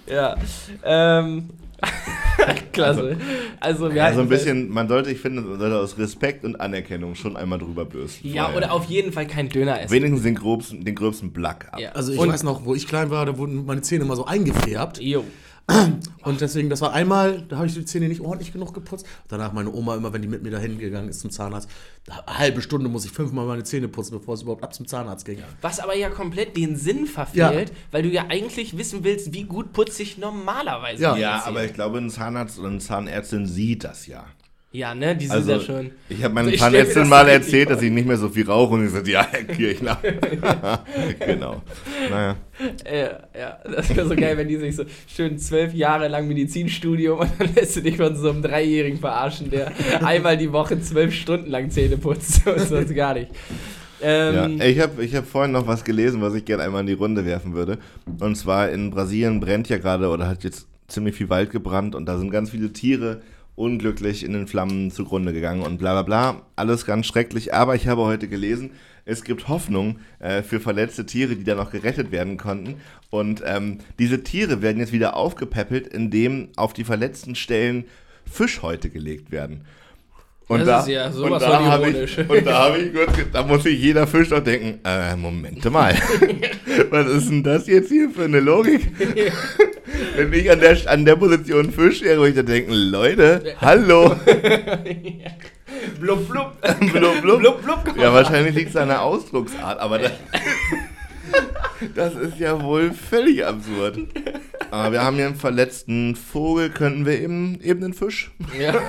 ja. Ähm, (laughs) klasse. Also, wir Ja, halten so ein bisschen, man sollte, ich finde, man sollte aus Respekt und Anerkennung schon einmal drüber bürsten. Ja, vorher. oder auf jeden Fall kein Döner essen. Wenigstens den gröbsten, den gröbsten Black ab. Ja. Also ich Und- weiß noch, wo ich klein war, da wurden meine Zähne immer so eingefärbt. Jo. (clears throat) Und deswegen, das war einmal, da habe ich die Zähne nicht ordentlich genug geputzt. Danach meine Oma immer, wenn die mit mir dahin gegangen ist zum Zahnarzt, eine halbe Stunde muss ich fünfmal meine Zähne putzen, bevor es überhaupt ab zum Zahnarzt ging. Was aber ja komplett den Sinn verfehlt, weil du ja eigentlich wissen willst, wie gut putze ich normalerweise Ja. Ja, aber ich glaube, ein Zahnarzt oder eine Zahnärztin sieht das ja. Ja, ne, die sind Also, ja schon. ich habe meiner Also Zahnärztin das mal erzählt, dass ich nicht mehr so viel rauche und ich sagte, ja, Herr Kirchner. (laughs) genau. Naja. Äh, ja, das wäre so geil, wenn die sich so schön zwölf Jahre lang Medizinstudium und dann lässt du dich von so einem Dreijährigen verarschen, der (laughs) einmal die Woche zwölf Stunden lang Zähne putzt und sonst gar nicht. Ähm, Ja, ich habe ich hab vorhin noch was gelesen, was ich gerne einmal in die Runde werfen würde. Und zwar in Brasilien brennt ja gerade oder hat jetzt ziemlich viel Wald gebrannt und da sind ganz viele Tiere unglücklich in den Flammen zugrunde gegangen und bla bla bla. Alles ganz schrecklich. Aber ich habe heute gelesen, es gibt Hoffnung äh, für verletzte Tiere, die da noch gerettet werden konnten. Und ähm, diese Tiere werden jetzt wieder aufgepäppelt, indem auf die verletzten Stellen Fischhäute gelegt werden. Und Das ist ja sowas und da von hab ironisch. Ich, und da habe ich kurz, da muss sich jeder Fisch doch denken, äh, Momente mal, (laughs) was ist denn das jetzt hier für eine Logik? (laughs) Wenn ich an der, an der Position Fisch wäre, würde ich da denken, Leute, hallo, (laughs) blub, blub. (laughs) blub, blub. blub, blub. Ja, wahrscheinlich liegt es an der Ausdrucksart, aber das, (laughs) das ist ja wohl völlig absurd. Aber wir haben hier einen verletzten Vogel, könnten wir eben, eben einen Fisch? Ja.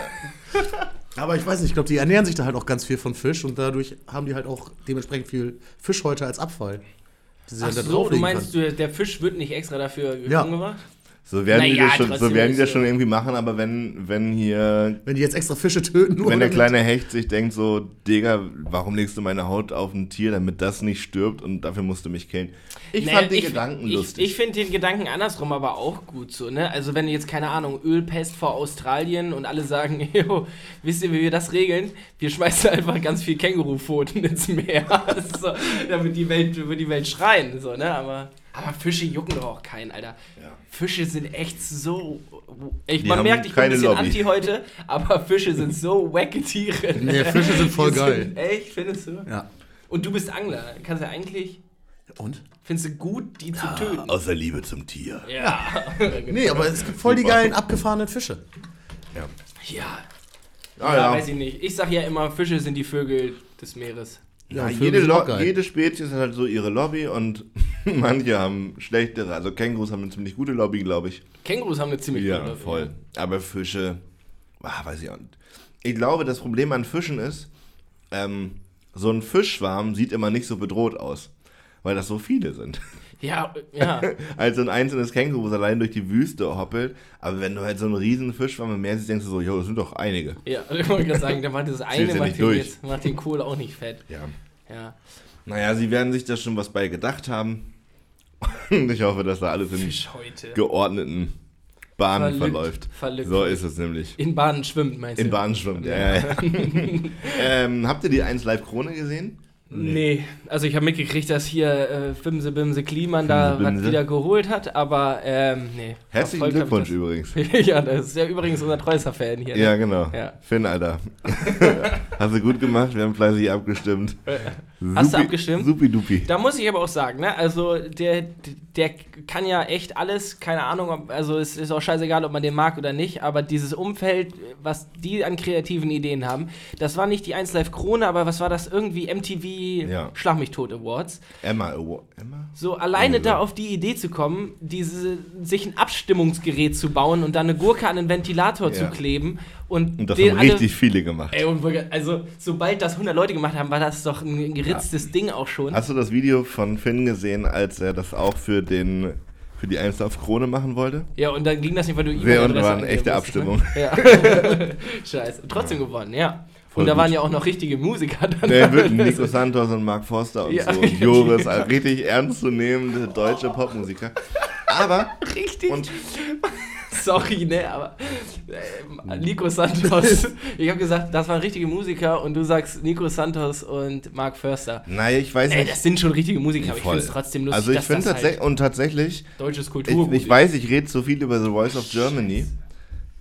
Aber ich weiß nicht, ich glaube, die ernähren sich da halt auch ganz viel von Fisch und dadurch haben die halt auch dementsprechend viel Fischhäute als Abfall. Die sie Ach dann da so, du drauflegen meinst, können. du, der Fisch wird nicht extra dafür Ja. gemacht? So werden die Naja, das schon, so werden die das schon irgendwie machen, aber wenn, wenn hier Wenn die jetzt extra Fische töten, nur Wenn der kleine Hecht sich denkt so, Digga, warum legst du meine Haut auf ein Tier, damit das nicht stirbt und dafür musst du mich killen. Ich Naja, fand den Gedanken ich, lustig. Ich finde den Gedanken andersrum aber auch gut so, ne? Also wenn jetzt, keine Ahnung, Ölpest vor Australien und alle sagen, (laughs) jo, wisst ihr, wie wir das regeln? Wir schmeißen einfach ganz viel Kängurupfoten ins Meer. (laughs) so, damit die Welt, wird die Welt schreien, so, ne? Aber, aber Fische jucken doch auch keinen, Alter. Ja. Fische sind echt so. Ich, man merkt, ich bin ein bisschen Lobby. anti heute, aber Fische sind so wacke Tiere. Nee, Fische sind voll Die geil. Sind, echt, findest du? Ja. Und du bist Angler. Kannst du eigentlich. Und? Findest du gut, die zu töten? Außer Liebe zum Tier. Ja. (laughs) Nee, aber es gibt voll die geilen abgefahrenen Fische. Ja. Ja. Ja, ja. weiß ich nicht. Ich sag ja immer, Fische sind die Vögel des Meeres. Ja, jede, jede Spezies hat halt so ihre Lobby und (laughs) manche haben schlechtere. Also Kängurus haben eine ziemlich gute Lobby, glaube ich. Kängurus haben eine ziemlich Ja, gute- voll. Aber Fische, ah, weiß ich auch nicht. Ich glaube, das Problem an Fischen ist, ähm, so ein Fischschwarm sieht immer nicht so bedroht aus, weil das so viele sind. Ja, ja. (laughs) als so ein einzelnes Känguru, das allein durch die Wüste hoppelt. Aber wenn du halt so einen riesen Fischschwarm im Meer siehst, denkst du so, jo, das sind doch einige. ja, (laughs) ich wollte gerade sagen, der macht das eine, macht nicht den, jetzt, macht den Kohl auch nicht fett. Ja. Ja. Naja, sie werden sich da schon was bei gedacht haben. (laughs) Und ich hoffe, dass da alles in (laughs) geordneten Bahnen verläuft. verlückt. So ist es nämlich. In Bahnen schwimmt, meinst In du? Bahnen schwimmt, ja, ja, ja. (laughs) ähm, habt ihr die 1 Live Krone gesehen? Nee, also ich habe mitgekriegt, dass hier äh, Bimse Bimse Kliman da was wieder geholt hat, aber ähm, nee. Herzlichen Glückwunsch übrigens. (laughs) ja, das ist ja übrigens unser treuester Fan hier. Ja, ne? genau. Ja. Finn, Alter. (laughs) Hast du gut gemacht, wir haben fleißig abgestimmt. Hast du abgestimmt? Supi-dupi. Da muss ich aber auch sagen, ne, also der, der kann ja echt alles, keine Ahnung, ob, also es ist auch scheißegal, ob man den mag oder nicht, aber dieses Umfeld, was die an kreativen Ideen haben, das war nicht die 1 Live Krone, aber was war das irgendwie MTV Ja. Schlag mich tot Awards. Emma, Awa- Emma? So alleine so. da auf die Idee zu kommen, diese, sich ein Abstimmungsgerät zu bauen und dann eine Gurke an den Ventilator Ja. zu kleben und, Und das haben alle- richtig viele gemacht. Ey, und also sobald das 100 Leute gemacht haben, war das doch ein geritztes Ding auch schon. Hast du das Video von Finn gesehen, als er das auch für den für die 1 auf Krone machen wollte? Ja, und dann ging das nicht, weil du Sehr und E-Mail-Adresse war eine echte Abstimmung. Ne? Ja. (laughs) Scheiße. Trotzdem gewonnen, ja. Voll und da gut. waren ja auch noch richtige Musiker dann. Der wird Nico Santos und Mark Forster und Ja. so. Und Joris, also richtig ernstzunehmende deutsche Popmusiker. Aber, (laughs) Richtig. und (laughs) Sorry, ne, aber äh, Nico Santos. (laughs) ich habe gesagt, das waren richtige Musiker und du sagst Nico Santos und Mark Förster. naja, ich weiß Ey, nicht. das sind schon richtige Musiker, aber ich Voll. finde es trotzdem lustig, Also ich finde tatsächlich, halt und tatsächlich, deutsches ich, Kulturgut ich weiß, ich rede so viel über The Voice of Germany,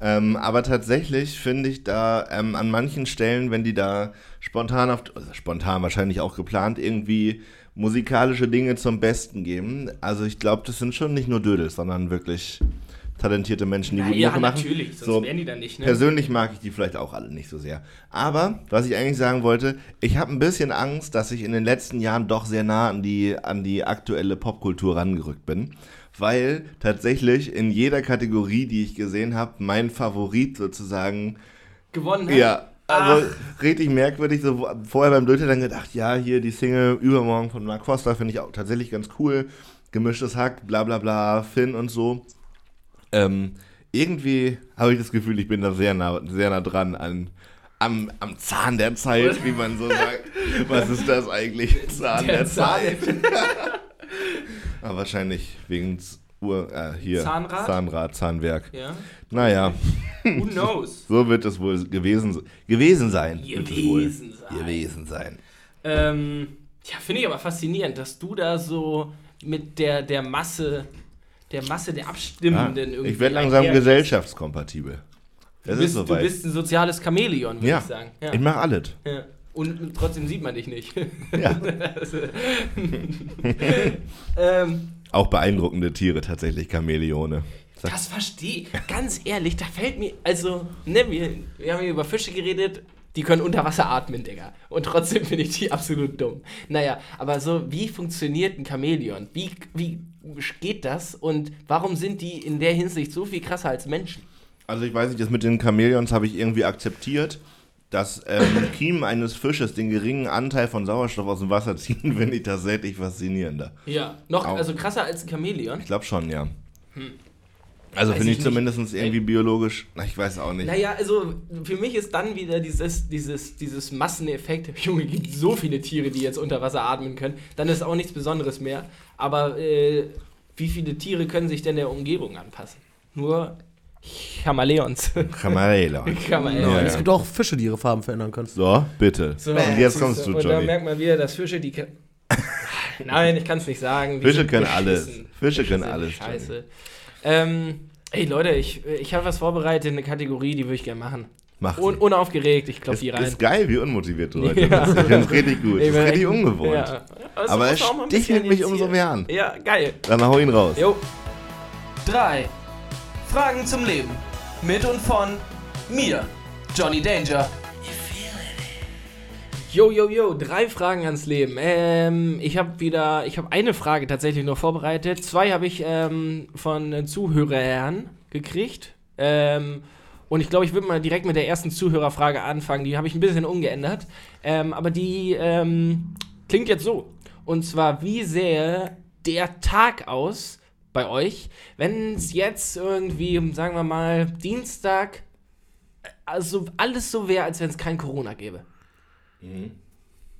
ähm, aber tatsächlich finde ich da ähm, an manchen Stellen, wenn die da spontan auf, also spontan wahrscheinlich auch geplant, irgendwie musikalische Dinge zum Besten geben. Also ich glaube, das sind schon nicht nur Dödel, sondern wirklich talentierte Menschen, die Ja, gut ja, Mucke machen. natürlich, sonst So, wären die dann nicht, ne? Persönlich mag ich die vielleicht auch alle nicht so sehr. Aber, was ich eigentlich sagen wollte, ich habe ein bisschen Angst, dass ich in den letzten Jahren doch sehr nah an die, an die aktuelle Popkultur rangerückt bin. Weil tatsächlich in jeder Kategorie, die ich gesehen habe, mein Favorit sozusagen, Gewonnen hat. ja, also richtig merkwürdig. So, vorher beim Durchschnitt dann gedacht, ja, hier die Single Übermorgen von Mark Foster finde ich auch tatsächlich ganz cool. Gemischtes Hack, bla bla bla, Finn und so. Ähm, irgendwie habe ich das Gefühl, ich bin da sehr nah, sehr nah dran an, am, am Zahn der Zeit, wie man so sagt. (laughs) Was ist das eigentlich? Zahn der, Der Zeit. (laughs) Aber wahrscheinlich wegen Uhr, äh, hier. Zahnrad? Zahnrad, Zahnwerk. Ja. Naja, Who knows? (laughs) so wird es wohl gewesen, gewesen sein. Gewesen sein. Gewesen sein. Ähm, ja, finde ich aber faszinierend, dass du da so mit der, der Masse, der Masse der Ja, Abstimmenden irgendwie. ich werde langsam einher- gesellschaftskompatibel. Du Es bist, ist du soweit. bist ein soziales Chamäleon, würde Ja, ich sagen. ich mache alles. ja. Und trotzdem sieht man dich nicht. Ja. (laughs) (laughs) ähm, Auch beeindruckende Tiere tatsächlich, Chamäleone. Sag- das verstehe ich. Ganz ehrlich, da fällt mir, also, ne, wir, wir haben hier über Fische geredet, die können unter Wasser atmen, Digga. Und trotzdem (laughs) finde ich die absolut dumm. Naja, aber so, wie funktioniert ein Chamäleon? Wie, wie geht das? Und warum sind die in der Hinsicht so viel krasser als Menschen? Also ich weiß nicht, das mit den Chamäleons habe ich irgendwie akzeptiert, dass ähm, (laughs) Kiemen eines Fisches den geringen Anteil von Sauerstoff aus dem Wasser ziehen, finde ich tatsächlich faszinierender. Ja. Noch, Au. also krasser als ein Chamäleon? Ich glaube schon, ja. Also finde ich ich zumindest irgendwie biologisch, na, ich weiß auch nicht. Naja, also für mich ist dann wieder dieses, dieses, dieses Masseneffekt, (laughs) Junge, gibt so viele Tiere, die jetzt unter Wasser atmen können, dann ist auch nichts Besonderes mehr. Aber äh, wie viele Tiere können sich denn der Umgebung anpassen? Nur Chamaleons. (laughs) Chamäleon. Chamaleons. Ja, Es gibt auch Fische, die ihre Farben verändern können. So, bitte. So, Und jetzt kommst du, Und da Johnny. merkt man wieder, dass Fische, die. (laughs) Nein, ich kann es nicht sagen. Fische können alles. Fische können sind alles, Scheiße. Ähm, ey Leute, ich, ich habe was vorbereitet, eine Kategorie, die würde ich gerne machen. Mach Un unaufgeregt, ich klopfe ist, die rein. ist geil, wie unmotiviert du (laughs) heute Ja. bist. Ich finde richtig gut. Das Ich ist bin richtig ungewohnt. Ja. Also Aber ein stichelt mich umso hier- mehr an. Ja, geil. Dann hau ihn raus. Jo. Drei Fragen zum Leben. Mit und von mir, Johnny Danger. Jo, jo, jo, drei Fragen ans Leben. Ähm, ich habe wieder, ich habe eine Frage tatsächlich noch vorbereitet. Zwei habe ich ähm, von äh, Zuhörern gekriegt. Ähm, und ich glaube, ich würde mal direkt mit der ersten Zuhörerfrage anfangen. Die habe ich ein bisschen umgeändert. Ähm, aber die ähm, klingt jetzt so. Und zwar, wie sähe der Tag aus bei euch, wenn es jetzt irgendwie, sagen wir mal, Dienstag, also alles so wäre, als wenn es kein Corona gäbe?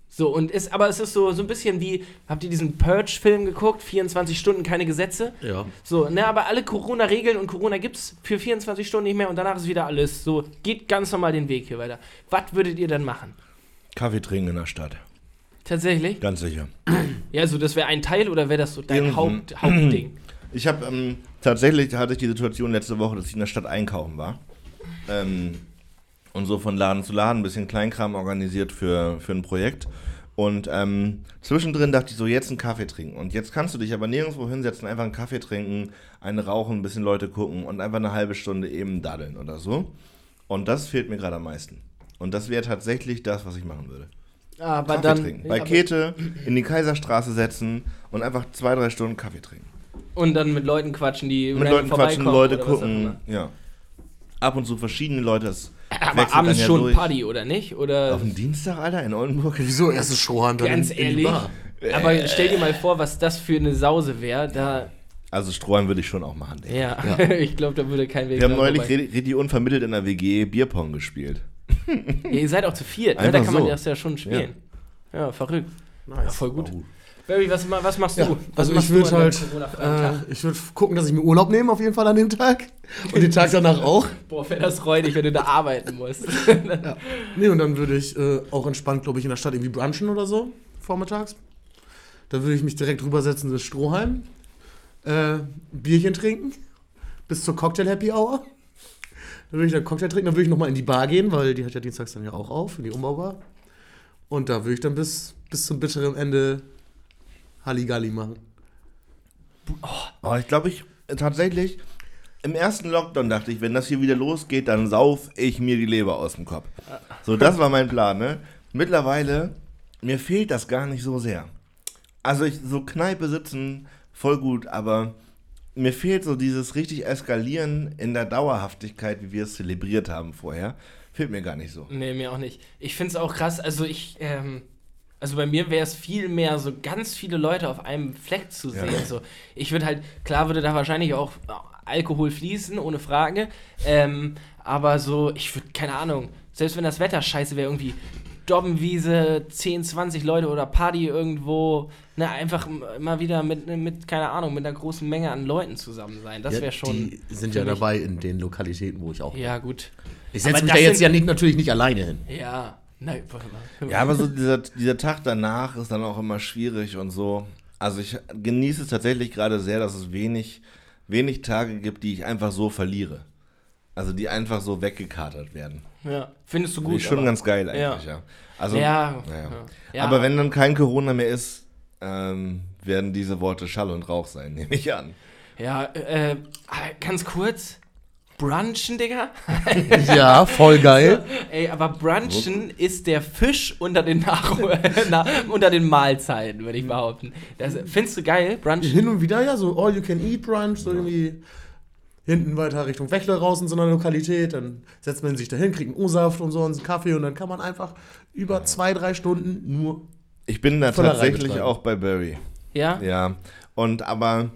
So, und ist, aber es ist so, so ein bisschen wie, habt ihr diesen Purge-Film geguckt? 24 Stunden keine Gesetze? Ja. So, ne, aber alle Corona-Regeln und Corona gibt's für 24 Stunden nicht mehr und danach ist wieder alles so, geht ganz normal den Weg hier weiter. Was würdet ihr dann machen? Kaffee trinken in der Stadt. Tatsächlich? Ganz sicher. Ja, also das wäre ein Teil oder wäre das so dein Irgendein- Haupt, Hauptding? (clears throat) Ich habe ähm, tatsächlich hatte ich die Situation letzte Woche, dass ich in der Stadt einkaufen war. Ähm, und so von Laden zu Laden ein bisschen Kleinkram organisiert für, für ein Projekt. Und ähm, zwischendrin dachte ich so, jetzt einen Kaffee trinken. Und jetzt kannst du dich aber nirgendwo hinsetzen, einfach einen Kaffee trinken, einen rauchen, ein bisschen Leute gucken und einfach eine halbe Stunde eben daddeln oder so. Und das fehlt mir gerade am meisten. Und das wäre tatsächlich das, was ich machen würde. Aber Kaffee dann. trinken. Bei Käthe in die Kaiserstraße setzen und einfach zwei, drei Stunden Kaffee trinken. Und dann mit Leuten quatschen, die Mit Leuten quatschen, Leute gucken. Ja. Ab und zu verschiedene Leute. Das Aber abends ja schon durch. Party, oder nicht? Oder. Auf dem Dienstag, Alter, in Oldenburg? Wieso? Erstes Strohhalm dann Ganz in, in ehrlich. Bar. Aber stell dir mal vor, was das für eine Sause wäre. Da. Also Strohhalm würde ich schon auch machen. Digga. Ja, ich (laughs) glaube, da würde kein Weg Wir haben neulich richtig unvermittelt in der WG Bierpong gespielt. Ja, (laughs) ihr seid auch zu viert, ne? Da kann man so. das ja schon spielen. Ja, verrückt. Nice. Ja, voll gut. Barry, was, was machst Ja, du? Was also machst ich würde halt, äh, ich würde gucken, dass ich mir Urlaub nehme auf jeden Fall an dem Tag und den Tag danach auch. Boah, wäre das räudig, wenn du da arbeiten musst. (laughs) Nee, und dann würde ich äh, auch entspannt, glaube ich, in der Stadt irgendwie brunchen oder so, vormittags. Dann würde ich mich direkt rübersetzen ins Strohhalm, äh, Bierchen trinken, bis zur Cocktail-Happy Hour. Dann würde ich dann Cocktail trinken, dann würde ich nochmal in die Bar gehen, weil die hat ja dienstags dann ja auch auf, in die Umbaubar. Und da würde ich dann bis, bis zum bitteren Ende Halligalli machen. Oh, ich glaube, ich tatsächlich im ersten Lockdown dachte ich, wenn das hier wieder losgeht, dann sauf ich mir die Leber aus dem Kopf. So, das war mein Plan, ne? Mittlerweile, mir fehlt das gar nicht so sehr. Also, ich, so Kneipe sitzen, voll gut, aber mir fehlt so dieses richtig Eskalieren in der Dauerhaftigkeit, wie wir es zelebriert haben vorher. Fehlt mir gar nicht so. nee, mir auch nicht. Ich finde es auch krass, also ich, ähm, also bei mir wäre es viel mehr, so ganz viele Leute auf einem Fleck zu Ja. sehen. So, ich würde halt, klar würde da wahrscheinlich auch Alkohol fließen, ohne Frage. Ähm, aber so, ich würde, keine Ahnung, selbst wenn das Wetter scheiße wäre, irgendwie Dobbenwiese, 10, 20 Leute oder Party irgendwo, ne, einfach immer wieder mit, mit, keine Ahnung, mit einer großen Menge an Leuten zusammen sein. Das Ja, wäre schon. Die sind ja dabei in den Lokalitäten, wo ich auch. Ja, gut. Ich setze mich da jetzt ja nicht, natürlich nicht alleine hin. Ja, nein, warte mal. Ja, aber so dieser, dieser Tag danach ist dann auch immer schwierig und so. Also ich genieße es tatsächlich gerade sehr, dass es wenig, wenig Tage gibt, die ich einfach so verliere. Also die einfach so weggekatert werden. Ja, findest du Gut, ist schon aber- ganz geil eigentlich, ja. Also, Ja, naja. ja. Ja. Aber wenn dann kein Corona mehr ist, ähm, werden diese Worte Schall und Rauch sein, (laughs) nehme ich an. Ja, äh, ganz kurz. Brunchen, Digga? (laughs) Ja, voll geil. Ey, aber Brunchen ist der Fisch unter den, Nach (laughs) na, unter den Mahlzeiten, würde ich behaupten. Das, findest du geil, Brunchen? Hin und wieder ja, so All You Can Eat Brunch, so irgendwie hinten weiter Richtung Wächler raus in so einer Lokalität. Dann setzt man sich da hin, kriegt einen O-Saft und so und einen Kaffee und dann kann man einfach über zwei, drei Stunden nur. Ich bin da tatsächlich auch bei Barry. Ja? Ja, und aber,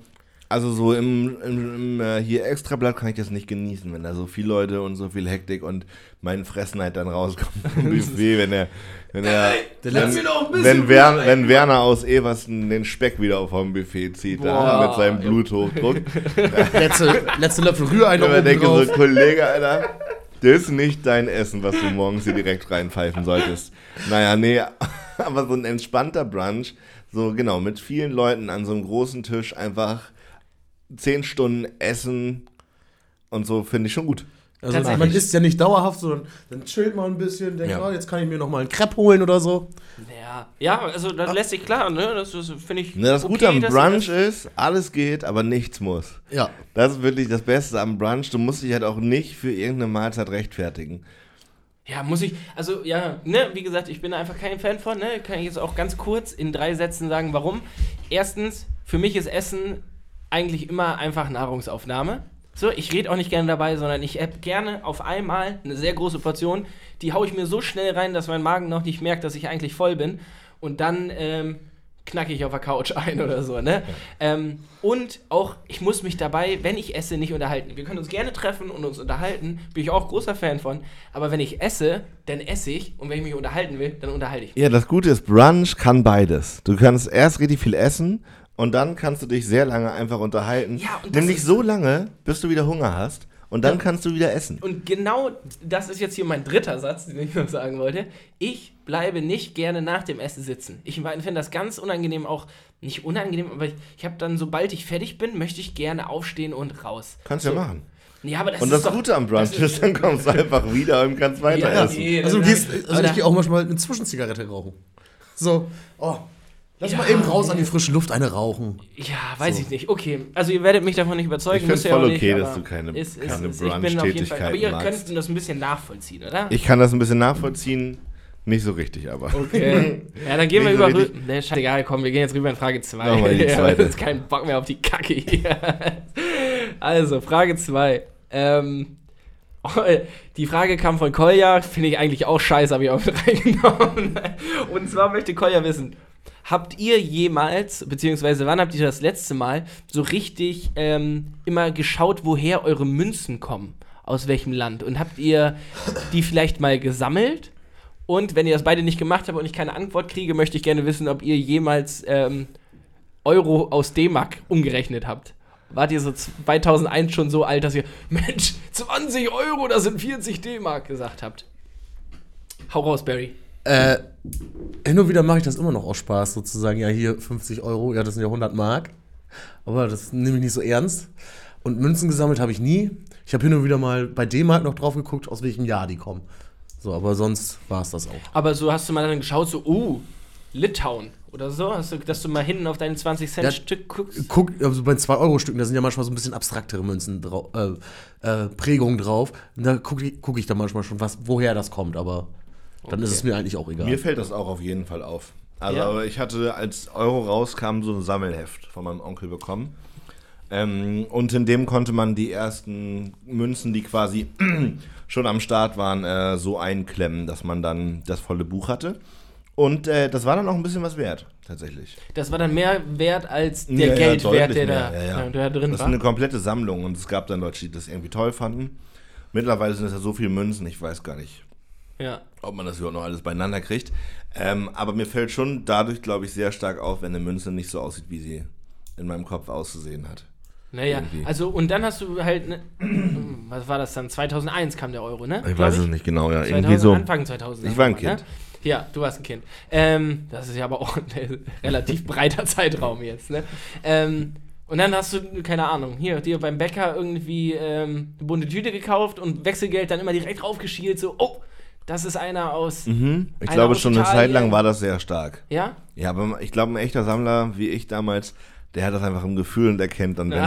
also so im, im, im äh, hier Extrablatt kann ich das nicht genießen, wenn da so viele Leute und so viel Hektik und mein Fressneid dann rauskommt im (laughs) Buffet, wenn er, wenn er, wenn, letzte- wenn, Wer, wenn Werner aus Eversten den Speck wieder auf vom Buffet zieht, da mit seinem Bluthochdruck. (laughs) Letzte, letzte Löffel Rührei noch oben denke drauf. so, Kollege, Alter, das ist nicht dein Essen, was du morgens hier direkt reinpfeifen solltest. Naja, nee, (laughs) aber so ein entspannter Brunch, so genau, mit vielen Leuten an so einem großen Tisch einfach zehn Stunden essen und so finde ich schon gut. Also man isst ja nicht dauerhaft, sondern dann chillt man ein bisschen, denkt, Ja. oh, jetzt kann ich mir noch mal einen Crepe holen oder so. Ja, ja also das lässt sich klar, ne? Das, das finde ich. Ne, das okay, Gute am Brunch ist, alles geht, aber nichts muss. Ja. Das ist wirklich das Beste am Brunch. Du musst dich halt auch nicht für irgendeine Mahlzeit rechtfertigen. Ja, muss ich, also ja, ne, wie gesagt, ich bin da einfach kein Fan von, ne, kann ich jetzt auch ganz kurz in drei Sätzen sagen, warum. Erstens, für mich ist Essen eigentlich immer einfach Nahrungsaufnahme. So, ich rede auch nicht gerne dabei, sondern ich habe gerne auf einmal eine sehr große Portion, die haue ich mir so schnell rein, dass mein Magen noch nicht merkt, dass ich eigentlich voll bin. Und dann ähm, knacke ich auf der Couch (laughs) ein oder so, ne? Ähm, und auch, ich muss mich dabei, wenn ich esse, nicht unterhalten. Wir können uns gerne treffen und uns unterhalten, bin ich auch großer Fan von. Aber wenn ich esse, dann esse ich. Und wenn ich mich unterhalten will, dann unterhalte ich mich. Ja, das Gute ist, Brunch kann beides. Du kannst erst richtig viel essen und dann kannst du dich sehr lange einfach unterhalten. Ja, und das Nämlich so lange, bis du wieder Hunger hast. und dann kannst du wieder essen. Und genau das ist jetzt hier mein dritter Satz, den ich noch sagen wollte. Ich bleibe nicht gerne nach dem Essen sitzen. Ich finde das ganz unangenehm, auch nicht unangenehm, aber ich, ich habe dann, sobald ich fertig bin, möchte ich gerne aufstehen und raus. Kannst du ja machen. Ja, aber das Und ist das doch, Gute am Brunch das ist, dann kommst du einfach wieder und kannst weiter Ja, essen. nee, Also, gehst, also ich gehe auch manchmal eine Zwischenzigarette rauchen. So, oh, lass Ja, mal eben raus an die frische Luft eine rauchen. Ja, weiß ich nicht. Okay, also ihr werdet mich davon nicht überzeugen. Ich ihr voll nicht, okay, aber dass du keine- ist, ist, keine ich Brunch-Tätigkeit Aber ihr magst. könnt das ein bisschen nachvollziehen, oder? Ich kann das ein bisschen nachvollziehen, nicht so richtig, aber. Okay. (laughs) Ja, dann gehen wir Nicht so über. richtig. Ne, scheißegal, komm, wir gehen jetzt rüber in Frage 2. Machen wir die (laughs) zweite. Jetzt keinen Bock mehr auf die Kacke hier. (laughs) Also, Frage 2. Ähm, oh, die Frage kam von Kolja, finde ich eigentlich auch scheiße, habe ich auch mit reingenommen. Und zwar möchte Kolja wissen, habt ihr jemals, beziehungsweise wann habt ihr das letzte Mal so richtig ähm, immer geschaut, woher eure Münzen kommen? Aus welchem Land? Und habt ihr die vielleicht mal gesammelt? Und wenn ihr das beide nicht gemacht habt und ich keine Antwort kriege, möchte ich gerne wissen, ob ihr jemals ähm, Euro aus D-Mark umgerechnet habt. Wart ihr so 2001 schon so alt, dass ihr, Mensch, 20 Euro, das sind 40 D-Mark gesagt habt? Hau raus, Barry. Äh, hin und wieder mache ich das immer noch aus Spaß, sozusagen. Ja, hier 50 Euro, ja, das sind ja 100 Mark. Aber das nehme ich nicht so ernst. Und Münzen gesammelt habe ich nie. Ich habe hin und wieder mal bei D-Mark noch drauf geguckt, aus welchem Jahr die kommen. So, aber sonst war es das auch. Aber so hast du mal dann geschaut, so, uh, Litauen oder so, hast du, dass du mal hinten auf deine 20 Cent Ja, Stück guckst. Guck, also bei 2-Euro-Stücken, da sind ja manchmal so ein bisschen abstraktere Münzen drauf, äh, äh, Prägungen drauf. Und da gucke ich, guck ich dann manchmal schon, was, woher das kommt, aber dann ist es mir eigentlich auch egal. Mir fällt das auch auf jeden Fall auf. Also, Ja. aber ich hatte, als Euro rauskam, so ein Sammelheft von meinem Onkel bekommen. Ähm, und in dem konnte man die ersten Münzen, die quasi (clears throat) schon am Start waren, äh, so einklemmen, dass man dann das volle Buch hatte. Und äh, das war dann auch ein bisschen was wert, tatsächlich. Das war dann mehr wert als der Ja, ja, Geldwert, deutlich der, da, ja, ja. der da drin Das ist war. eine komplette Sammlung und es gab dann Leute, die das irgendwie toll fanden. Mittlerweile sind es ja so viele Münzen, ich weiß gar nicht, Ja. ob man das überhaupt noch alles beieinander kriegt. Ähm, aber mir fällt schon dadurch, glaube ich, sehr stark auf, wenn eine Münze nicht so aussieht, wie sie in meinem Kopf auszusehen hat. Naja, Irgendwie. also und dann hast du halt, ne, (clears throat) was war das dann? 2001 kam der Euro, ne? Ich Glaub weiß es nicht genau, ja. 2000, Irgendwie so. Anfang 2000. Ich war ein ne? Kind. Ja, du warst ein Kind. Ähm, das ist ja aber auch ein (laughs) relativ breiter Zeitraum jetzt, ne? Ähm, und dann hast du, keine Ahnung, hier, dir beim Bäcker irgendwie ähm, eine bunte Tüte gekauft und Wechselgeld dann immer direkt raufgeschielt, so, oh, das ist einer aus, Mhm. Ich Einer glaube, aus schon eine Italien. Zeit lang war das sehr stark. ja? Ja, aber ich glaube, ein echter Sammler, wie ich damals, der hat das einfach im Gefühl und erkennt dann, wenn Ah,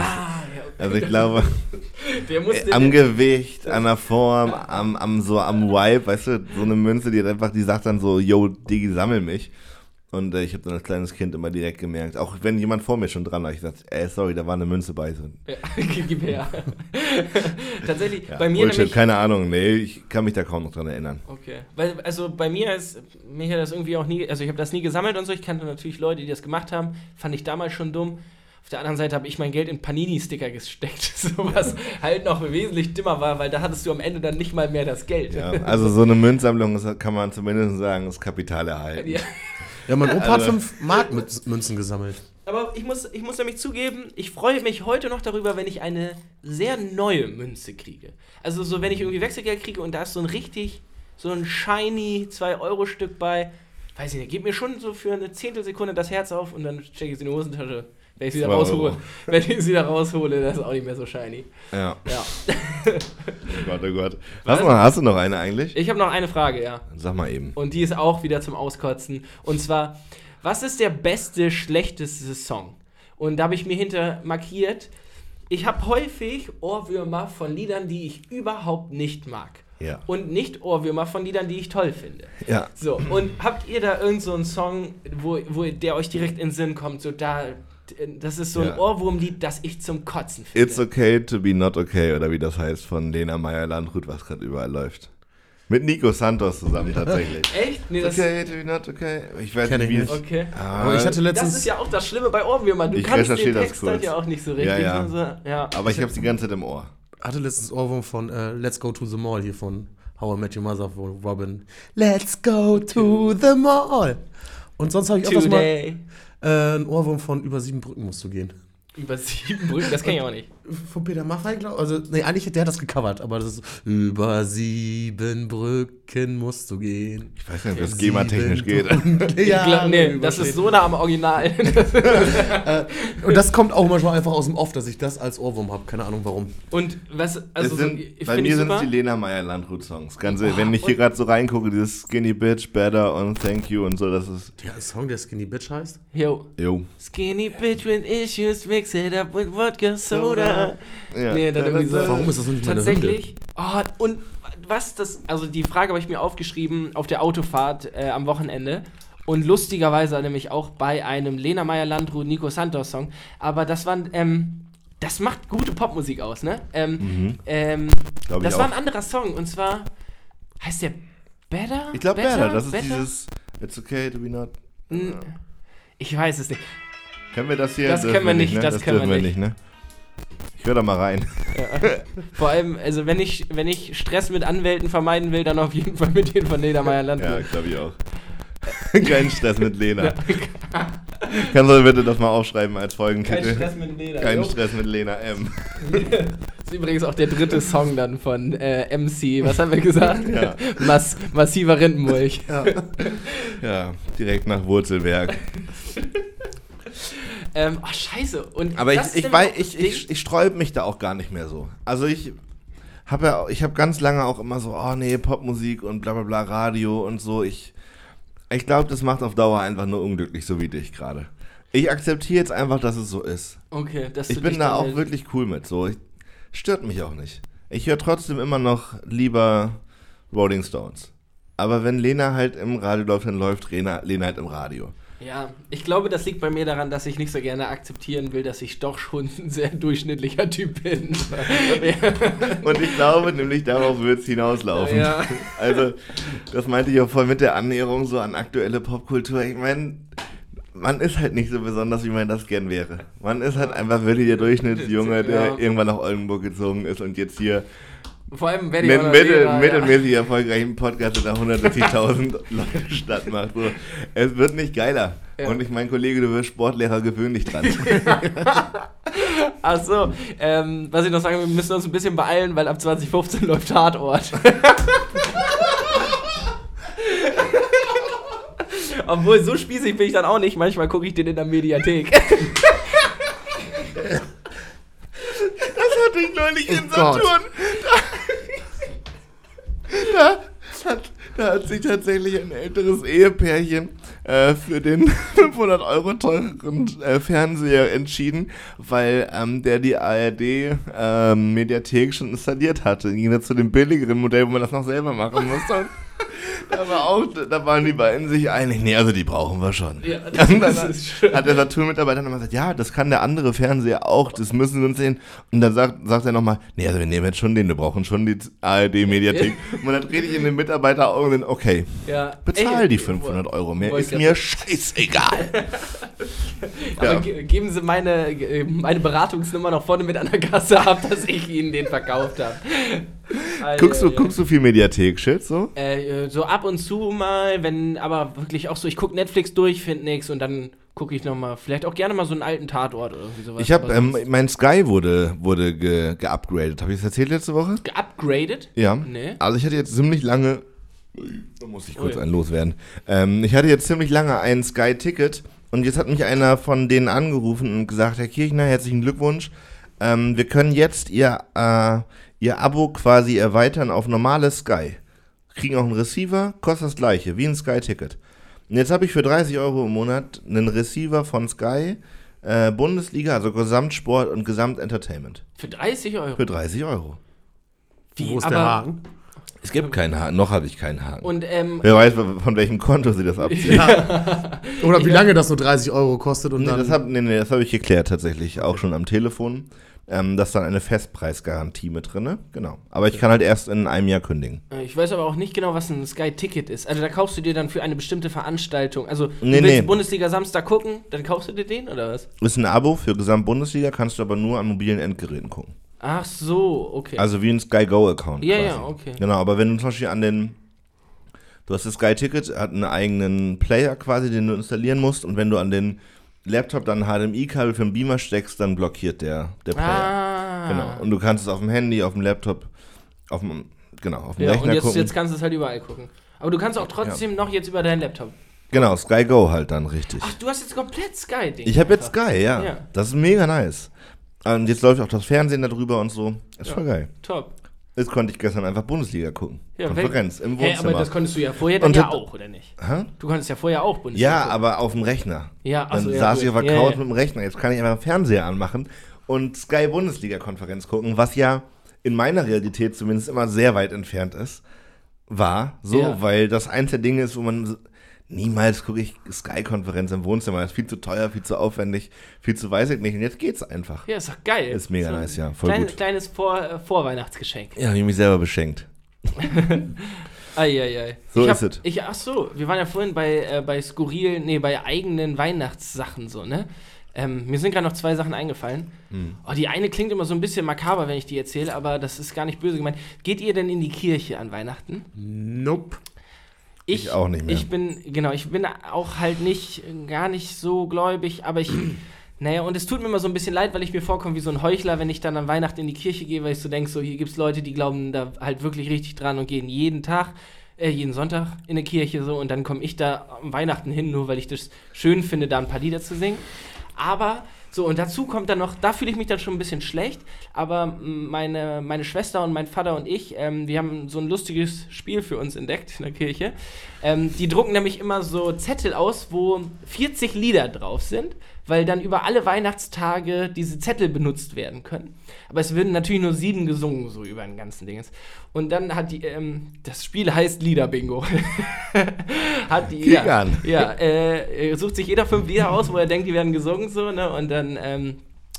ja, okay. Also ich glaube, (laughs) musste, am Gewicht, an der Form, am, am so am Vibe, weißt du, so eine Münze, die hat einfach, die sagt dann so, yo, Digi, sammel mich. Und äh, ich habe dann als kleines Kind immer direkt gemerkt, auch wenn jemand vor mir schon dran war, ich gesagt, ey, sorry, da war eine Münze bei. So, Ja, (laughs) gib her. (laughs) Tatsächlich, ja, bei mir Bullshit, nämlich, keine Ahnung, nee, ich kann mich da kaum noch dran erinnern. Okay. Weil, also bei mir ist, mich hat das irgendwie auch nie, also ich habe das nie gesammelt und so. Ich kannte natürlich Leute, die das gemacht haben. Fand ich damals schon dumm. Auf der anderen Seite habe ich mein Geld in Panini-Sticker gesteckt, (laughs) so was halt noch wesentlich dümmer war, weil da hattest du am Ende dann nicht mal mehr das Geld. Ja, also so eine Münzsammlung ist, kann man zumindest sagen, ist Kapital erhalten. Ja. Ja, mein Opa hat Also- 5 Mark mit Münzen gesammelt. Aber ich muss, ich muss nämlich zugeben, ich freue mich heute noch darüber, wenn ich eine sehr neue Münze kriege. Also so, wenn ich irgendwie Wechselgeld kriege und da ist so ein richtig, so ein shiny 2-Euro-Stück bei, weiß ich nicht, geht mir schon so für eine Zehntelsekunde das Herz auf und dann stecke ich es in die Hosentasche. Wenn ich sie Zwei raushole, (laughs) wenn ich sie wieder raushole, das ist auch nicht mehr so shiny. Ja. Ja. Oh Gott, oh Gott. (laughs) Hast du, noch, hast du noch eine eigentlich? Ich habe noch eine Frage, ja. Sag mal eben. Und die ist auch wieder zum Auskotzen. Und zwar, was ist der beste, schlechteste Song? Und da habe ich mir hinter markiert, ich habe häufig Ohrwürmer von Liedern, die ich überhaupt nicht mag. Ja. Und nicht Ohrwürmer von Liedern, die ich toll finde. Ja. So, und habt ihr da irgend so einen Song, wo, wo der euch direkt in den Sinn kommt? So da, das ist so ein Ja. Ohrwurmlied, das ich zum Kotzen finde. It's okay to be not okay, oder wie das heißt, von Lena Meyer-Landrut, was gerade überall läuft. Mit Nico Santos zusammen tatsächlich. (laughs) Echt? Nee, das, okay to be not okay. Ich weiß nicht, ich wie es... okay. Ah, Aber ich hatte Das letztens. ist ja auch das Schlimme bei Ohrwürmern. Du Ich kannst den das Text halt ja auch nicht so richtig. Ja, ja. So, ja. aber ich hab's die ganze Zeit im Ohr. hatte letztens Ohrwurm von äh, Let's Go to the Mall hier von How I Met Your Mother von Robin. Let's go to the mall. Und sonst habe ich mal Today. Äh, ein Ohrwurm von Über sieben Brücken musst du gehen. Über sieben Brücken, das kenne ich auch nicht. Von Peter Maffay, glaube ich. Also, nee, eigentlich hat der das gecovert, aber das ist Über sieben Brücken musst du gehen. Ich weiß nicht, ob das GEMA-technisch geht. (laughs) Ich glaub, nee, das ist so nah am Original. (laughs) Und das kommt auch manchmal einfach aus dem Off, dass ich das als Ohrwurm habe. Keine Ahnung warum. Und was, also es so, sind, ich bei mir sind es die Lena Meyer Landrut-Songs. Ganz ehrlich, wenn ich hier gerade so reingucke, dieses Skinny Bitch, Better und Thank You und so, das ist. Der Song, der Skinny Bitch heißt? Yo. Jo. Skinny bitch with issues, mix it up with vodka soda. Ja. Nee, dann irgendwie so. Warum ist das so nicht meine Tatsächlich. Oh, und was das, also die Frage habe ich mir aufgeschrieben auf der Autofahrt äh, am Wochenende. Und lustigerweise nämlich auch bei einem Lena Meyer Landrut Nico Santos Song. Aber das waren, ähm, das macht gute Popmusik aus, ne? Ähm, ähm, Mhm. Ich das war auch. ein anderer Song und zwar heißt der Better? Ich glaube, Better, das ist dieses It's okay to be not. N- Ich weiß es nicht. Können wir das hier? Das können wir nicht, ne? das können wir nicht, ne? Ich höre da mal rein. Vor allem, also wenn ich, wenn ich Stress mit Anwälten vermeiden will, dann auf jeden Fall mit denen von Lena Meyer Landrut. Ja, glaube ich auch. (laughs) Kein Stress mit Lena. Kannst du bitte das mal aufschreiben als Folgentitel? mit Lena. Kein jo. Stress mit Lena M. Das (laughs) ist übrigens auch der dritte Song dann von äh, MC. Was haben wir gesagt? Ja. Mass, massiver Rindenmulch. Ja, direkt nach Wurzelberg. (laughs) Ähm, oh, scheiße. Und Aber ich, das ich, weiß, das ich, ich, ich sträube mich da auch gar nicht mehr so. Also ich habe ja, ich habe ganz lange auch immer so, oh nee, Popmusik und bla bla bla, Radio und so. Ich, ich glaube, das macht auf Dauer einfach nur unglücklich, so wie dich gerade. Ich akzeptiere jetzt einfach, dass es so ist. Okay, dass Ich bin da auch wirklich cool mit. So, ich, stört mich auch nicht. Ich höre trotzdem immer noch lieber Rolling Stones. Aber wenn Lena halt im Radio läuft, dann läuft Lena, Lena halt im Radio. Ja, ich glaube, das liegt bei mir daran, dass ich nicht so gerne akzeptieren will, dass ich doch schon ein sehr durchschnittlicher Typ bin. (laughs) Und ich glaube nämlich, darauf wird es hinauslaufen. Ja. Also, das meinte ich auch voll mit der Annäherung so an aktuelle Popkultur. Ich meine, man ist halt nicht so besonders, wie man das gern wäre. Man ist halt einfach wirklich der (laughs) Durchschnittsjunge, der Ja. irgendwann nach Oldenburg gezogen ist und jetzt hier Vor allem, wenn ich noch mittel, Lehrer, ja. mittelmäßig erfolgreichen Podcast der 170.000 (laughs) Leute statt macht. So, es wird nicht geiler. Ja. Und ich mein Kollege, du wirst Sportlehrer, gewöhn dich dran. (laughs) Ach so, ähm, was ich noch sagen will, wir müssen uns ein bisschen beeilen, weil ab 2015 läuft Tatort. (laughs) Obwohl, so spießig bin ich dann auch nicht. Manchmal gucke ich den in der Mediathek. Das hatte ich neulich in Oh Gott. Saturn. Da, da, hat, sich tatsächlich ein älteres Ehepärchen äh, für den (laughs) 500 Euro teuren äh, Fernseher entschieden, weil ähm, der die ARD-Mediathek schon installiert hatte. Ging zu dem billigeren Modell, wo man das noch selber machen musste. (laughs) (laughs) Da, war auch, da waren die beiden sich einig, nee, also die brauchen wir schon. Ja, Und (laughs) das dann ist (laughs) schön. hat der Saturn-Mitarbeiter nochmal gesagt, ja, das kann der andere Fernseher auch, das müssen wir uns sehen. Und dann sagt, sagt er nochmal, nee, also wir nehmen jetzt schon den, wir brauchen schon die ARD-Mediathek. Und dann rede ich in den Mitarbeiteraugen und dann, okay, Ja. bezahl Ey, die 500 Euro mehr, ist mir scheißegal. Aber Ja. ge geben Sie meine, äh, meine Beratungsnummer noch vorne mit an der Kasse ab, dass ich Ihnen den verkauft habe. guckst, du, guckst du viel Mediathek-Shit so? Äh, so ab und zu mal, wenn, aber wirklich auch so, ich gucke Netflix durch, finde nix und dann gucke ich nochmal, vielleicht auch gerne mal so einen alten Tatort oder irgendwie sowas. Ich habe, ähm, mein Sky wurde, wurde ge geupgradet. Habe ich das erzählt letzte Woche? geupgradet? Ja. Nee. Also ich hatte jetzt ziemlich lange. Da muss ich kurz Ui. einen loswerden. Ähm, ich hatte jetzt ziemlich lange ein Sky-Ticket und jetzt hat mich einer von denen angerufen und gesagt, Herr Kirchner, herzlichen Glückwunsch. Ähm, wir können jetzt Ihr, äh, Ihr Abo quasi erweitern auf normales Sky. Kriegen auch einen Receiver, kostet das gleiche, wie ein Sky-Ticket. Und jetzt habe ich für 30 Euro im Monat einen Receiver von Sky, äh, Bundesliga, also Gesamtsport und Gesamtentertainment. Für 30 Euro. Für 30 Euro. Wie, Wo ist aber- der Haken? Es gibt keinen Haken, noch habe ich keinen Haken. Und, ähm, Wer weiß, von welchem Konto sie das abziehen. (laughs) Oder wie lange das nur 30 Euro kostet und Nee, dann. das habe nee, nee, das hab ich geklärt tatsächlich, auch schon am Telefon. Ähm, da ist dann eine Festpreisgarantie mit drin, genau. Aber ich kann halt erst in einem Jahr kündigen. äh, ich weiß aber auch nicht genau, was ein Sky-Ticket ist. Also da kaufst du dir dann für eine bestimmte Veranstaltung. Also du Nee, willst nee. Bundesliga Samstag gucken, dann kaufst du dir den oder was? Ist ein Abo für Gesamtbundesliga, kannst du aber nur an mobilen Endgeräten gucken. Ach so, okay. Also wie ein Sky Go-Account. Ja, quasi. ja, okay. Genau, aber wenn du zum Beispiel an den. Du hast das Sky Ticket, hat einen eigenen Player quasi, den du installieren musst. Und wenn du an den Laptop dann HDMI-Kabel für den Beamer steckst, dann blockiert der, der Player. Ah. Genau. Und du kannst es auf dem Handy, auf dem Laptop, auf dem, genau, auf dem Ja, Rechner und jetzt, gucken. jetzt kannst du es halt überall gucken. Aber du kannst auch trotzdem noch jetzt über deinen Laptop. genau, Sky Go halt dann richtig. Ach, du hast jetzt komplett Sky-Ding. ich habe jetzt Sky, ja. Ja. Das ist mega nice. Und jetzt läuft auch das Fernsehen darüber und so. Ist Ja. voll geil. Top. Jetzt konnte ich gestern einfach Bundesliga gucken. Ja, Konferenz im Hey, Wohnzimmer. aber das konntest du ja vorher dann Und ja auch, oder nicht? Hä? Du konntest ja vorher auch Bundesliga Ja, gucken. aber auf dem Rechner. Ja, ach Dann ja, saß gut. ich auf der Couch ja. mit dem Rechner. Jetzt kann ich einfach den Fernseher anmachen und Sky Bundesliga-Konferenz gucken, was ja in meiner Realität zumindest immer sehr weit entfernt ist. War so, weil das eins der Dinge ist, wo man niemals gucke ich Sky-Konferenz im Wohnzimmer. Das ist viel zu teuer, viel zu aufwendig, viel zu weiß ich nicht. Und jetzt geht's einfach. Ja, ist doch geil. Ist mega So nice, ja, voll klein, gut. Kleines Vor äh, Vorweihnachtsgeschenk. Ja, hab ich mich selber beschenkt. (laughs) Eieiei. So ich ist es. Ich, ach so, wir waren ja vorhin bei, äh, bei skurrilen, nee, bei eigenen Weihnachtssachen so, ne? Ähm, mir sind gerade noch zwei Sachen eingefallen. Hm. Oh, die eine klingt immer so ein bisschen makaber, wenn ich die erzähle, aber das ist gar nicht böse gemeint. Geht ihr denn in die Kirche an Weihnachten? Nope. Ich auch nicht mehr. Ich bin, genau, ich bin auch halt nicht, gar nicht so gläubig, aber ich, naja, und es tut mir immer so ein bisschen leid, weil ich mir vorkomme wie so ein Heuchler, wenn ich dann an Weihnachten in die Kirche gehe, weil ich so denke, so hier gibt es Leute, die glauben da halt wirklich richtig dran und gehen jeden Tag, äh, jeden Sonntag in eine Kirche so und dann komme ich da am Weihnachten hin, nur weil ich das schön finde, da ein paar Lieder zu singen. Aber so, und dazu kommt dann noch, da fühle ich mich dann schon ein bisschen schlecht, aber meine, meine Schwester und mein Vater und ich, ähm, wir haben so ein lustiges Spiel für uns entdeckt in der Kirche. Ähm, die drucken nämlich immer so Zettel aus, wo 40 Lieder drauf sind, weil dann über alle Weihnachtstage diese Zettel benutzt werden können. Aber es werden natürlich nur sieben gesungen, so über den ganzen Dingens. Und dann hat die, ähm, das Spiel heißt Liederbingo. (laughs) hat die, ja, an. ja äh, sucht sich jeder fünf Lieder aus, wo er denkt, die werden gesungen, so, ne? Und dann ähm,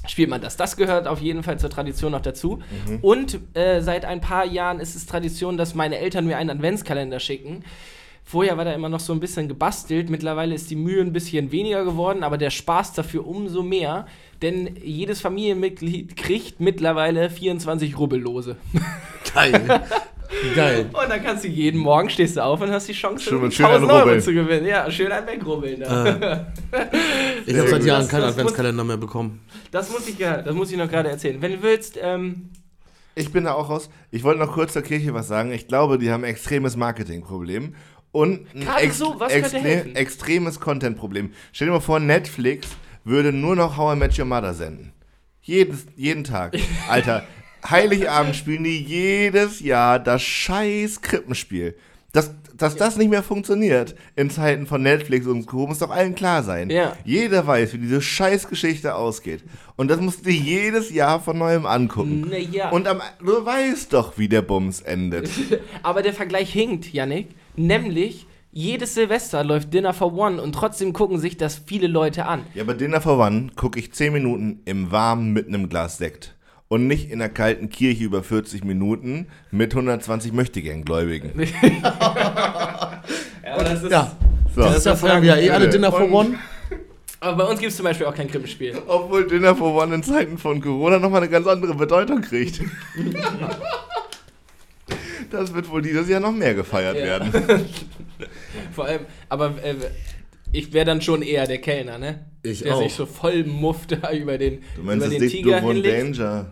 spielt man das. Das gehört auf jeden Fall zur Tradition noch dazu. Mhm. Und äh, seit ein paar Jahren ist es Tradition, dass meine Eltern mir einen Adventskalender schicken. Vorher war da immer noch so ein bisschen gebastelt. Mittlerweile ist die Mühe ein bisschen weniger geworden, aber der Spaß dafür umso mehr. Denn jedes Familienmitglied kriegt mittlerweile 24 Rubbellose. (laughs) Geil. Geil. Und dann kannst du jeden Morgen stehst du auf und hast die Chance, Schön- irgendwie schön ein 1000 Euro Rubbeln. zu gewinnen. Ja, schön ein Wegrubbeln. Da. (laughs) Ich habe seit. Jahren keinen Adventskalender mehr bekommen. Das muss ich das muss ich noch gerade erzählen. Wenn du willst, ähm, Ich bin da auch raus. Ich wollte noch kurz zur Kirche was sagen. Ich glaube, die haben ein extremes Marketingproblem und ein Gerade so, helfen? extremes Contentproblem. Stell dir mal vor, Netflix würde nur noch How I Met Your Mother senden. Jedes, jeden Tag. (laughs) Alter, Heiligabend spielen die jedes Jahr das scheiß Krippenspiel. Dass, dass das nicht mehr funktioniert in Zeiten von Netflix und Co. muss doch allen klar sein. Ja. Jeder weiß, wie diese Scheißgeschichte ausgeht. Und das musst du dir jedes Jahr von neuem angucken. naja. Und am, du weißt doch, wie der Bums endet. (laughs) Aber der Vergleich hinkt, Yannick. Nämlich, jedes Silvester läuft Dinner for One und trotzdem gucken sich das viele Leute an. Ja, bei Dinner for One gucke ich 10 Minuten im Warmen mit einem Glas Sekt. Und nicht in der kalten Kirche über 40 Minuten mit 120 Möchtegern-Gläubigen. (laughs) Ja, aber, das ist, Ja. So. Jahr feiern wir ja eh alle Dinner for One. aber bei uns gibt es zum Beispiel auch kein Krippenspiel. Obwohl Dinner for One in Zeiten von Corona nochmal eine ganz andere Bedeutung kriegt. (laughs) Das wird wohl dieses Jahr noch mehr gefeiert Ja. werden. (laughs) Vor allem, aber äh, ich wäre dann schon eher der Kellner, ne? Ich der auch. sich so voll muft da über den, Du meinst über das den Dick Tiger. Danger.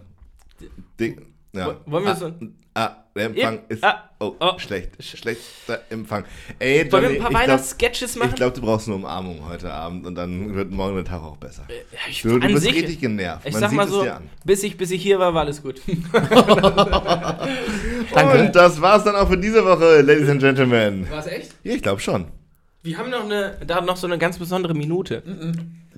Dick, ja. Wo- wollen wir ah, so- Ah, der Empfang Ja, ist. ah, oh, oh. schlecht. Schlechter Empfang. Ey, Wollen wir Johnny, ein paar ich Weihnachtssketches machen? Ich glaube, du brauchst eine Umarmung heute Abend und dann wird morgen der Tag auch besser. Ja, ich, Du, du bist sich- richtig genervt. Ich Man sag sieht mal so, bis ich, bis ich hier war, war alles gut. (laughs) (laughs) Danke. Und das war's dann auch für diese Woche, Ladies and Gentlemen. War es echt? Ja, ich glaube schon. Wir haben noch eine, da noch so eine ganz besondere Minute.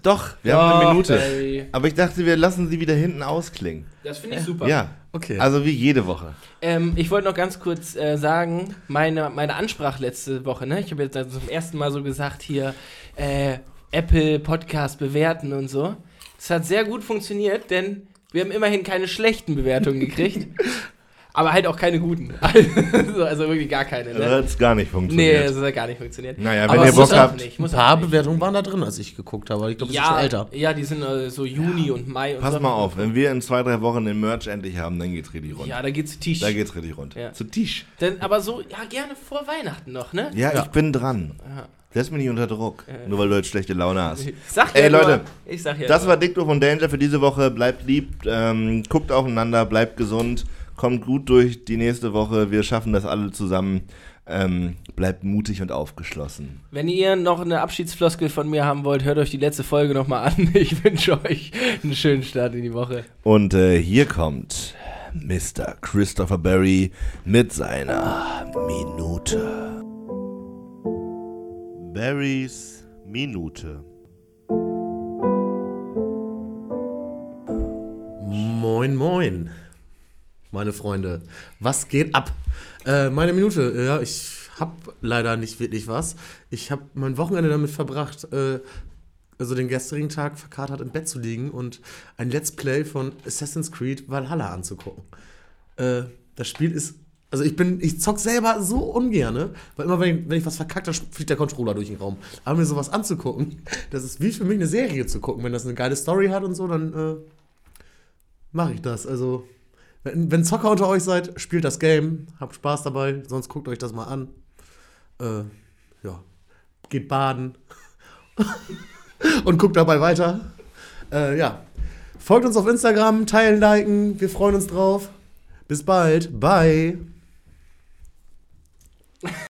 Doch, wir haben eine Doch, Minute. ey. Aber ich dachte, wir lassen sie wieder hinten ausklingen. Das finde ich super. Ja. Okay. Also wie jede Woche. Ähm, ich wollte noch ganz kurz äh, sagen, meine, meine Ansprache letzte Woche, ne? Ich habe jetzt also zum ersten Mal so gesagt, hier äh, Apple Podcast bewerten und so. Das hat sehr gut funktioniert, denn wir haben immerhin keine schlechten Bewertungen gekriegt. (laughs) Aber halt auch keine guten. (laughs) also, also wirklich gar keine. Ne? hat es gar nicht Nee, funktioniert. das hat gar nicht funktioniert. naja, Aber wenn ihr es Bock habt, nicht, Ein paar. Bewertungen waren da drin, als ich geguckt habe. aber Ich glaube, das ist schon Ja, älter. ja, die sind äh, so Juni und Mai und pass so. mal auf, wenn wir in zwei, drei Wochen den Merch endlich haben, dann geht's richtig rund. Ja, da geht's zu Tisch. Da geht's richtig rund. Ja. Zu Tisch. Denn, aber so, ja, gerne vor Weihnachten noch, ne? Ja, Ja. ich bin dran. Ja. Setz mich nicht unter Druck, nur weil du jetzt schlechte Laune hast. (laughs) Sag Ey, ja nur, Leute, ich sag ja Das nur. war Dick und Danger für diese Woche. Bleibt lieb, ähm, guckt aufeinander, bleibt gesund, kommt gut durch die nächste Woche. Wir schaffen das alle zusammen. Ähm, bleibt mutig und aufgeschlossen. Wenn ihr noch eine Abschiedsfloskel von mir haben wollt, hört euch die letzte Folge nochmal an. (laughs) Ich wünsche euch einen schönen Start in die Woche. Und äh, hier kommt Mr. Christopher Barry mit seiner Minute. Barrys Minute. Moin, moin, meine Freunde. Was geht ab? Äh, meine Minute, ja, ich habe leider nicht wirklich was. Ich habe mein Wochenende damit verbracht, äh, also den gestrigen Tag verkatert im Bett zu liegen und ein Let's Play von Assassin's Creed Valhalla anzugucken. Äh, das Spiel ist, also ich bin, ich zock selber so ungerne, weil immer wenn ich, wenn ich was verkackt, dann fliegt der Controller durch den Raum. Aber mir sowas anzugucken, (laughs) das ist wie für mich eine Serie zu gucken. Wenn das eine geile Story hat und so, dann äh, mache ich das. Also, wenn, wenn Zocker unter euch seid, spielt das Game, habt Spaß dabei, sonst guckt euch das mal an. Äh, ja, geht baden (laughs) und guckt dabei weiter. Äh, ja, folgt uns auf Instagram, teilen, liken, wir freuen uns drauf. Bis bald, bye.